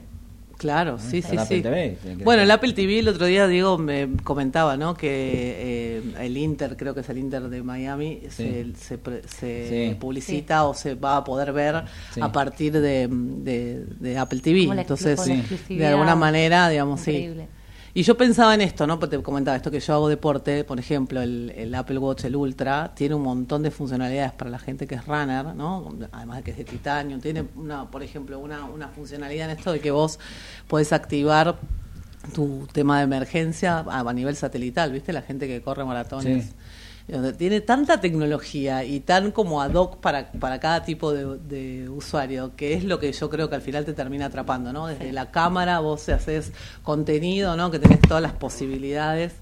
Claro, sí, sí, sí. TV, Bueno, el Apple TV el otro día, Diego, me comentaba, ¿no? Que eh, el Inter, creo que es el Inter de Miami, se, se, pre- se Sí. publicita o se va a poder ver Sí. a partir de, de- de Apple TV. Entonces, de alguna manera, digamos, Increíble. sí. Y yo pensaba en esto, ¿no? Te comentaba esto que yo hago deporte, por ejemplo, el, el Apple Watch, el Ultra, tiene un montón de funcionalidades para la gente que es runner, ¿no? Además de que es de titanio, tiene una, por ejemplo, una, una funcionalidad en esto de que vos podés activar tu tema de emergencia a, nivel satelital, ¿viste? La gente que corre maratones. Donde Tiene tanta tecnología y tan como ad hoc para, para cada tipo de, de usuario, que es lo que yo creo que al final te termina atrapando, ¿no? Desde la cámara vos haces contenido, ¿no? Que tenés todas las posibilidades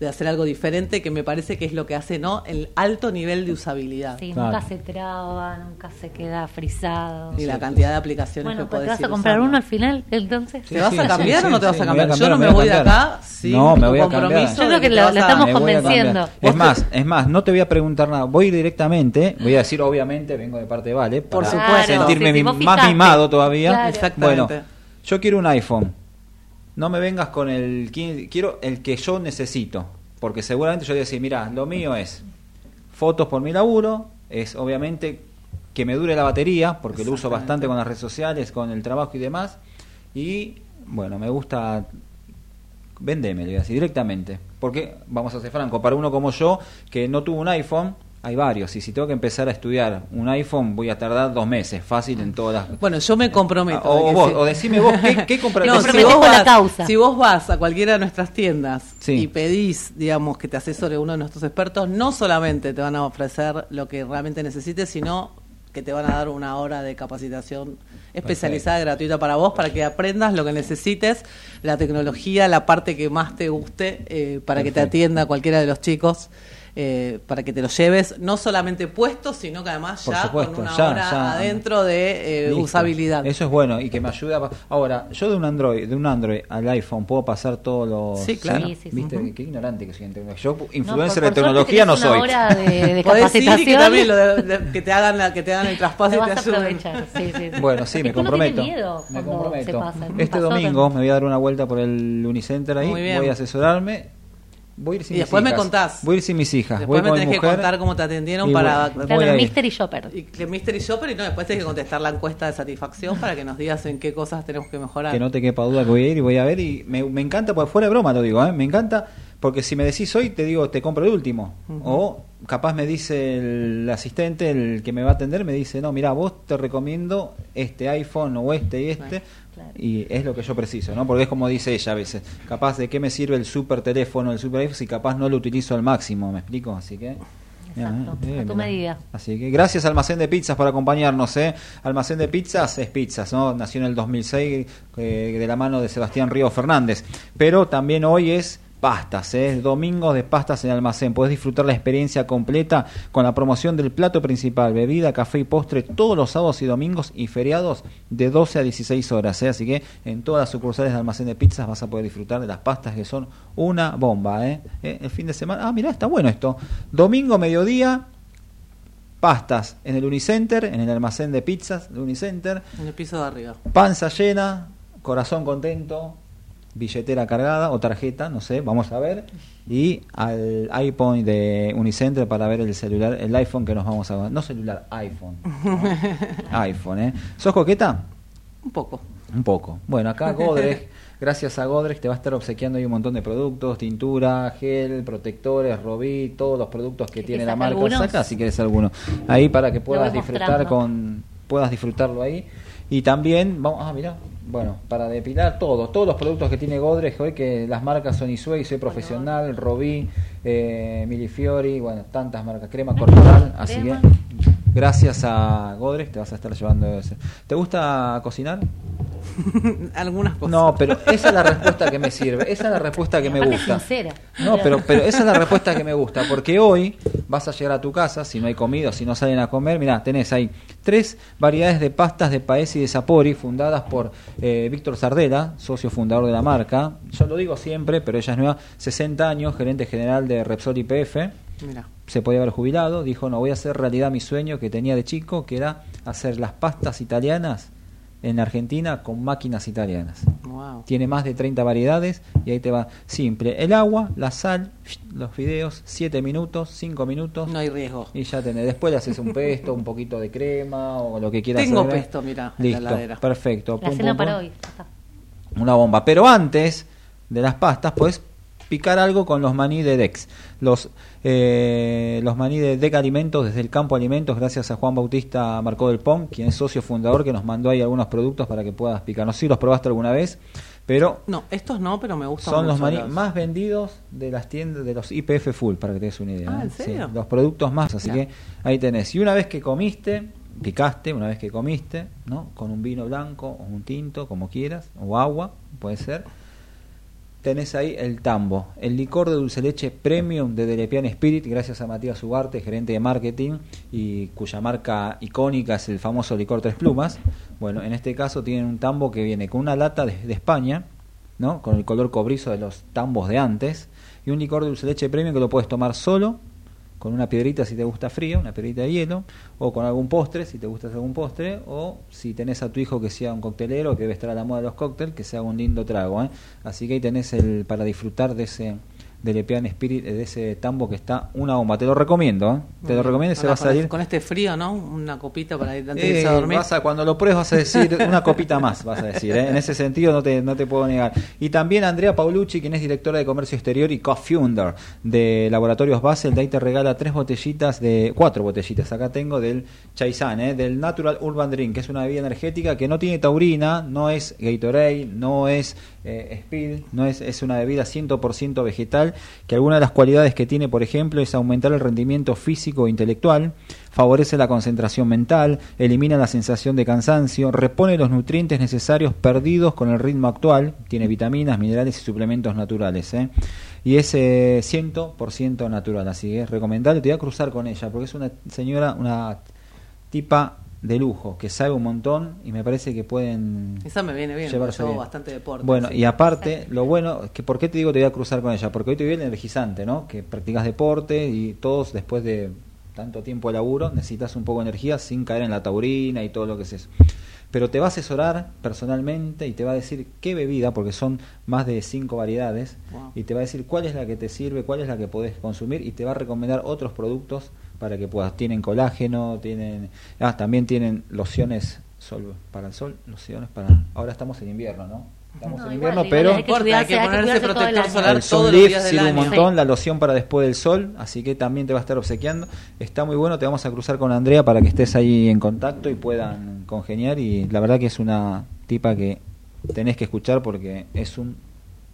de hacer algo diferente, que me parece que es lo que hace, ¿no? El alto nivel de usabilidad. Sí, Claro. nunca se traba, nunca se queda frisado. Y la cantidad de aplicaciones Bueno, que podés te vas a comprar usando. uno al final, entonces. ¿Te vas Sí, a cambiar sí, o no te sí, vas a cambiar? Yo no me voy de acá sin No, me voy a cambiar. compromiso Yo creo que la a- estamos convenciendo. Es más, es más, no te voy a preguntar nada. Voy directamente. Voy a decir, obviamente, vengo de parte de Vale. Por para supuesto. Sentirme más mimado todavía. Claro. Exactamente. Bueno, yo quiero un iPhone. No me vengas con el. qui- Quiero el que yo necesito. Porque seguramente yo voy a decir, mira, lo mío es fotos por mi laburo. Es obviamente que me dure la batería. Porque lo uso bastante con las redes sociales, con el trabajo y demás. Y bueno, me gusta vendeme, le voy a decir directamente. Porque, vamos a ser franco, para uno como yo, que no tuvo un iPhone, hay varios. Y si tengo que empezar a estudiar un iPhone, voy a tardar dos meses, fácil en todas las. Bueno, yo me comprometo. o, vos, o decime vos, ¿qué, qué? No, si vos, con la vas, causa. si vos vas a cualquiera de nuestras tiendas Sí. y pedís, digamos, que te asesore uno de nuestros expertos, no solamente te van a ofrecer lo que realmente necesites, sino que te van a dar una hora de capacitación especializada gratuita para vos, para que aprendas lo que necesites, la tecnología, la parte que más te guste, eh, para que te atienda cualquiera de los chicos. Eh, para que te lo lleves no solamente puesto, sino que además ya supuesto, con una ya, hora ya. adentro de eh, usabilidad. Eso es bueno y que me ayuda. a- Ahora, yo de un Android, de un Android al iPhone puedo pasar todos los. Sí, claro. Sí, sí, sí. Viste, Ujú. qué ignorante que soy en tecnología. Yo No, influencer por- de tecnología no soy. hora de, que también lo de- de- que te hagan la, que te hagan el traspaso Te y te vas a ayuden. aprovechar. Sí, sí, sí. Bueno, sí, Es me comprometo. miedo me comprometo. se pasa. Este pasó domingo me voy a dar una vuelta por el Unicenter ahí, Muy bien. voy a asesorarme. Voy a ir sin Y mis después me hijas. contás. Voy a ir sin mis hijas. Después voy me con mi tenés que contar cómo te atendieron y para- voy- Claro. Mystery Shopper. Y Mystery Shopper y no, después tenés que contestar la encuesta de satisfacción para que nos digas en qué cosas tenemos que mejorar. Que no te quepa duda que voy a ir y voy a ver. Y me, me encanta, porque fuera de broma lo digo, ¿eh? me encanta. Porque si me decís hoy, te digo, te compro el último. O capaz me dice el asistente, el que me va a atender, me dice, no, mira, vos te recomiendo este iPhone o este y este. Claro. Y es lo que yo preciso, ¿no? Porque es como dice ella a veces. Capaz de qué me sirve el super teléfono, el super iPhone, si capaz no lo utilizo al máximo, ¿me explico? Así que... Exacto, a tu mirá. medida. Así que gracias Almacén de Pizzas por acompañarnos. ¿eh? Almacén de Pizzas es Pizzas, ¿no? Nació en el 2006 eh, de la mano de Sebastián Río Fernández. Pero también hoy es pastas, ¿eh? es domingo de pastas en Almacén. Podés disfrutar la experiencia completa con la promoción del plato principal, bebida, café y postre todos los sábados y domingos y feriados de 12 a 16 horas. ¿eh? Así que en todas las sucursales de Almacén de Pizzas vas a poder disfrutar de las pastas que son una bomba. ¿eh? ¿Eh? El fin de semana, ah, mirá, está bueno esto. Domingo, mediodía, pastas en el Unicenter, en el almacén de pizzas del Unicenter, En el piso de arriba. panza llena, corazón contento, billetera cargada o tarjeta, no sé, vamos a ver, y al iPhone de Unicenter para ver el celular, el iPhone que nos vamos a... No celular, iPhone. ¿no? iPhone, ¿eh? ¿Sos coqueta? Un poco. Un poco. Bueno, acá Godrej, gracias a Godrej te va a estar obsequiando ahí un montón de productos, tintura, gel, protectores, robí, todos los productos que ¿Querés tiene la marca. algunos? Saca si quieres alguno. Ahí para que puedas disfrutar mostrando. con puedas disfrutarlo ahí. Y también, vamos, ah, mira, bueno, para depilar todo, todos los productos que tiene Godrej hoy, que las marcas son Isue, Isue Profesional, Robí, eh, Milifiori, bueno, tantas marcas, crema corporal, así que gracias a Godrej te vas a estar llevando ese. ¿Te gusta cocinar? Algunas cosas. No, pero esa es la respuesta que me sirve. Esa es la respuesta que me Aparte gusta. sincera. No, pero, pero esa es la respuesta que me gusta. Porque hoy vas a llegar a tu casa, si no hay comida, si no salen a comer, mirá, tenés ahí tres variedades de pastas de Paes y de Sapori, fundadas por eh, Víctor Sardela, socio fundador de la marca. Yo lo digo siempre, pero ella es nueva, 60 años, gerente general de Repsol IPF Mira. se podía haber jubilado, dijo, no, voy a hacer realidad mi sueño que tenía de chico, que era hacer las pastas italianas en Argentina con máquinas italianas. Wow. Tiene más de 30 variedades y ahí te va simple. El agua, la sal, los fideos, 7 minutos, 5 minutos. No hay riesgo. Y ya tenés. Después le haces un pesto, un poquito de crema o lo que quieras. Tengo pesto, mira, en Listo, la heladera. perfecto. La Pum, cena pum, para pum. hoy. está. Una bomba. Pero antes de las pastas, puedes picar algo con los maní de Dex. Los, eh, los maní de Dex Alimentos, desde el campo Alimentos, gracias a Juan Bautista Marcó del Pom, quien es socio fundador, que nos mandó ahí algunos productos para que puedas picar. No sé si los probaste alguna vez, pero No, estos no, pero me gustan son los maní más vendidos de las tiendas de los IPF Full, para que te des una idea. Ah, ¿en ¿eh? Sí, serio? los productos más, así que ahí tenés. Y una vez que comiste, picaste, una vez que comiste, ¿no? Con un vino blanco o un tinto, como quieras, o agua, puede ser. Tenés ahí el tambo, el licor de dulce leche premium de Delepian Spirit, gracias a Matías Ugarte, gerente de marketing, y cuya marca icónica es el famoso licor Tres Plumas. Bueno, en este caso tienen un tambo que viene con una lata de, de España, ¿no? con el color cobrizo de los tambos de antes, y un licor de dulce leche premium que lo puedes tomar solo, con una piedrita si te gusta frío, una piedrita de hielo, o con algún postre si te gusta algún postre, o si tenés a tu hijo que sea un coctelero, que debe estar a la moda de los cócteles, que sea un lindo trago. ¿eh? Así que ahí tenés el para disfrutar de ese de Lepian Spirit, de ese tambo que está una bomba. Te lo recomiendo, ¿eh? te lo recomiendo y se va a salir. Con este frío, ¿no? Una copita para ir antes de Eh, irse a dormir. vas a- cuando lo pruebes vas a decir una copita más, vas a decir. ¿eh? En ese sentido no te, no te puedo negar. Y también Andrea Paulucci, quien es directora de Comercio Exterior y co-founder de Laboratorios Basel, de ahí te regala tres botellitas de, cuatro botellitas, acá tengo del Chaisan, ¿eh? del Natural Urban Drink, que es una bebida energética que no tiene taurina, no es Gatorade, no es eh, Speed, no es, es una bebida 100% vegetal, que alguna de las cualidades que tiene, por ejemplo, es aumentar el rendimiento físico e intelectual, favorece la concentración mental, elimina la sensación de cansancio, repone los nutrientes necesarios perdidos con el ritmo actual, tiene vitaminas, minerales y suplementos naturales. ¿eh? Y es eh, 100% natural, así que es recomendable. Te voy a cruzar con ella, porque es una señora, una tipa de lujo, que sabe un montón y me parece que pueden Esa me viene bien, llevarse bien. bastante deporte. Bueno, sí. y aparte, lo bueno, que ¿por qué te digo te voy a cruzar con ella? Porque hoy te viene energizante, ¿no? Que practicas deporte y todos después de tanto tiempo de laburo necesitas un poco de energía sin caer en la taurina y todo lo que es eso. Pero te va a asesorar personalmente y te va a decir qué bebida, porque son más de cinco variedades, Wow. y te va a decir cuál es la que te sirve, cuál es la que podés consumir y te va a recomendar otros productos para que puedas. Tienen colágeno, tienen, ah, también tienen lociones sol, para el sol, lociones para. Ahora estamos en invierno, ¿no? Estamos No, en igual, invierno, igual, pero hay que Importa, hay que cuidarse, hay que ponerse protector solar el todos los Sunlift sirve un montón, la loción para después del sol, así que también te va a estar obsequiando. Está muy bueno, te vamos a cruzar con Andrea para que estés ahí en contacto y puedan congeniar. Y la verdad que es una tipa que tenés que escuchar porque es un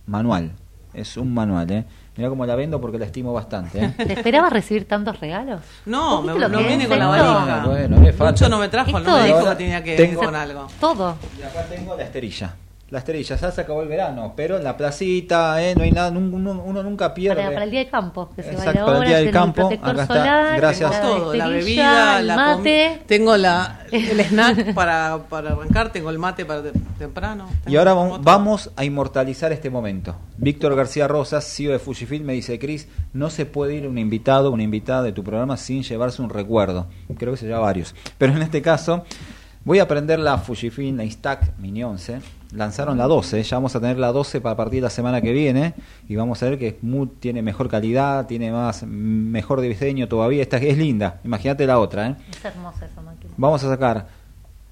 manual, es un manual, ¿eh? Mira cómo la vendo porque la estimo bastante, ¿eh? ¿Te esperabas recibir tantos regalos? No, ¿Vos me, no es con la esto? valija. Bueno. Mucho no me trajo, Esto no me dijo que tenía que Tengo- ir con algo. Todo. Y acá tengo la esterilla. La esterilla, ya se acabó el verano, pero en la placita, ¿eh? no hay nada, uno, uno nunca pierde. Para, para el día del campo, que se Exacto, para el día del campo, acá está, solar, gracias. la todo, la bebida, el la mate. tengo la, el snack para, para arrancar, tengo el mate para te- temprano. Y tengo ahora vamos, a inmortalizar este momento. Víctor García Rosas, CEO de Fujifilm, me dice, Cris, no se puede ir un invitado, una invitada de tu programa sin llevarse un recuerdo. Creo que se lleva varios. Pero en este caso, voy a prender la Fujifilm Instax Mini 11. Lanzaron la 12, ya vamos a tener la 12 para partir de la semana que viene y vamos a ver que es tiene mejor calidad, tiene más mejor diseño todavía. Esta es linda, imagínate la otra, ¿eh? Es hermosa esa máquina. Vamos a sacar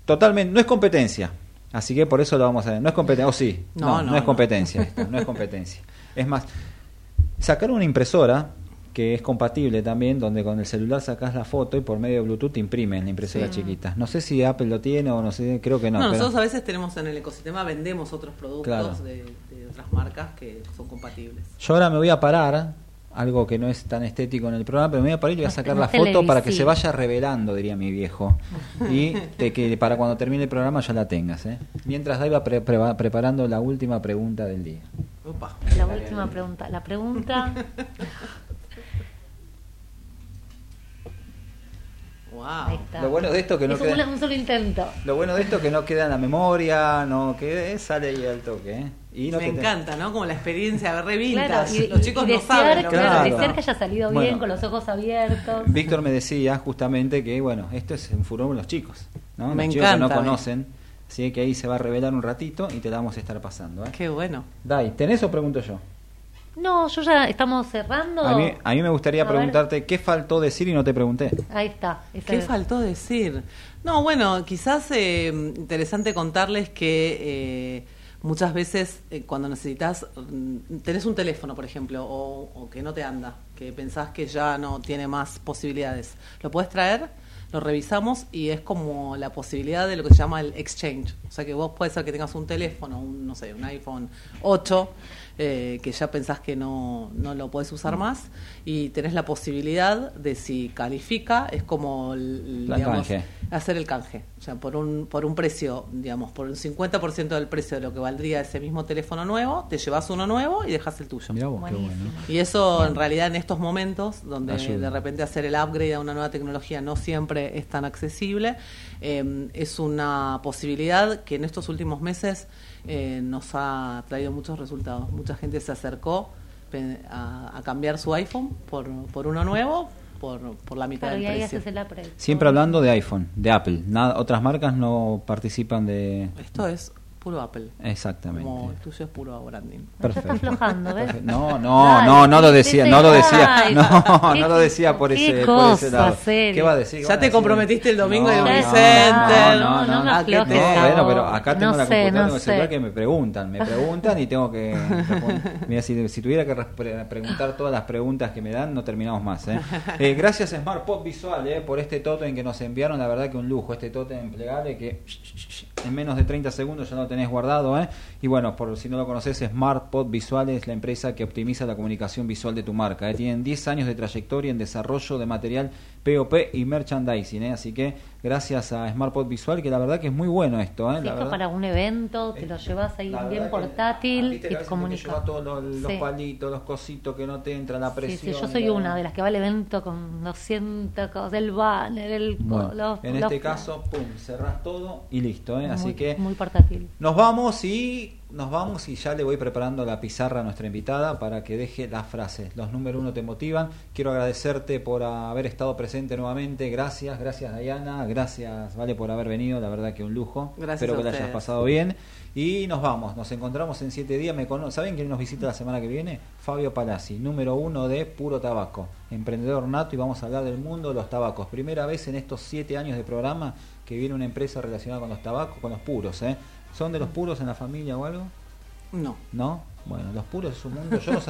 totalmente, no es competencia, así que por eso lo vamos a ver. No es competencia, o sí, no, No, no, no, es no. competencia, esto, no es competencia. Es más, sacar una impresora que es compatible también, donde con el celular sacas la foto y por medio de Bluetooth te imprime en la impresora Sí. chiquita. No sé si Apple lo tiene o no sé, creo que no. No, pero- nosotros a veces tenemos en el ecosistema, vendemos otros productos Claro. de, de otras marcas que son compatibles. Yo ahora me voy a parar, algo que no es tan estético en el programa, pero me voy a parar y voy a No- sacar la foto para que se vaya revelando, diría mi viejo. Y te- que para cuando termine el programa ya la tengas. ¿eh? Mientras ahí va pre- pre- preparando la última pregunta del día. Opa. La última pregunta. La pregunta. Ahí Wow. está. Lo bueno de esto que no es queda- un, solo intento. Lo bueno de esto que no queda en la memoria, no que sale ahí al toque. ¿eh? Y no Me te- encanta, ¿no? Como la experiencia de re Claro, y, Los chicos y no desear, saben lo que claro, es Claro. desear que haya salido Bueno. bien, con los ojos abiertos. Víctor me decía justamente que, bueno, esto es un furor con los chicos. ¿no? Me los chicos que no encanta, conocen Así que ahí se va a revelar un ratito y te la vamos a estar pasando. ¿eh? Qué bueno. Dai, ¿tenés o pregunto yo? No, yo ya estamos cerrando. A mí, a mí me gustaría A ver. preguntarte qué faltó decir y no te pregunté. Ahí está. ¿Qué faltó decir? No, bueno, quizás eh, interesante contarles que eh, muchas veces eh, cuando necesitas, mm, tenés un teléfono, por ejemplo, o, o que no te anda, que pensás que ya no tiene más posibilidades, lo puedes traer, lo revisamos y es como la posibilidad de lo que se llama el exchange. O sea que vos puede ser que tengas un teléfono, un, no sé, un iPhone 8, eh, que ya pensás que no, no lo puedes usar más y tenés la posibilidad de si califica, es como el, digamos, canje. hacer el canje. O sea, por un, por un precio, digamos, por un 50% del precio de lo que valdría ese mismo teléfono nuevo, te llevas uno nuevo y dejas el tuyo. Mirá vos, qué bueno. Y eso en realidad en estos momentos, donde Ayuda. de repente hacer el upgrade a una nueva tecnología no siempre es tan accesible, eh, es una posibilidad que en estos últimos meses eh, nos ha traído muchos resultados. Mucha gente se acercó a, a cambiar su iPhone por, por uno nuevo por, por la mitad del precio. Siempre hablando de iPhone, de Apple. Nada, otras marcas no participan de... Esto es puro Apple. Exactamente. Como el tuyo es puro branding. No, ya está aflojando, ¿ves? Perfecto. No, no, Dale, no, no lo ¿qué decía, no lo decía, no, no lo decía por qué ese, por ese lado. serio. ¿Qué va a decir? ¿Qué Ya te decir? comprometiste el domingo no, Vicente. No, no, no, No me ¿A qué te- aflojes, No, por bueno, pero acá tengo No la sé, computadora, no tengo el celular que me preguntan, me preguntan y tengo que. Mira, si, si tuviera que re- preguntar todas las preguntas que me dan, no terminamos más. ¿eh? Eh, gracias Smart Pop Visual eh, por este totem que nos enviaron, la verdad que un lujo, este totem plegable que en menos de 30 segundos ya lo tenés guardado. ¿eh? Y bueno, por si no lo conoces, Smart Pop Visual es la empresa que optimiza la comunicación visual de tu marca. ¿eh? Tienen 10 años de trayectoria en desarrollo de material POP y merchandising. ¿eh? Así que gracias a Smart Pop Visual, que la verdad que es muy bueno esto. ¿eh? Si la esto verdad. para un evento, te lo llevas ahí bien portátil y te veces tenés que comunica. llevar todos los, los Sí. palitos, los cositos que no te entra la presión. sí, yo soy una de las que va al evento con 200 cosas, el banner, el... Bueno, los- en los- este caso, pum, cerrás todo y listo. ¿eh? Así muy, que Muy portátil. nos vamos y nos vamos y ya le voy preparando la pizarra a nuestra invitada para que deje las frases. Los número uno te motivan. Quiero agradecerte por haber estado presente nuevamente. Gracias, gracias Diana, gracias Vale por haber venido. La verdad que un lujo. Gracias Espero que la hayas pasado bien. Y nos vamos, nos encontramos en siete días. Me cono- ¿Saben quién nos visita la semana que viene? Fabio Palazzi, número uno de Puro Tabaco, emprendedor nato y vamos a hablar del mundo de los tabacos. Primera vez en estos siete años de programa que viene una empresa relacionada con los tabacos, con los puros. ¿eh? ¿Son de los puros en la familia o algo? No. ¿No? Bueno, los puros es un mundo. Yo no,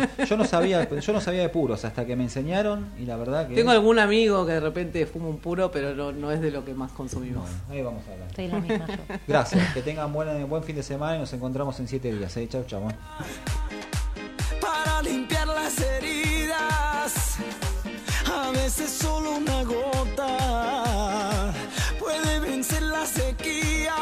sabía, yo no sabía de puros hasta que me enseñaron y la verdad que. Tengo algún amigo que de repente fuma un puro, pero no, no es de lo que más consumimos. Bueno, ahí vamos a hablar. Estoy la misma. Gracias. Que tengan buen, buen fin de semana y nos encontramos en siete días. ¿eh? Chau, chau. ¿eh? Para limpiar las heridas, a veces solo una gota puede vencer la sequía.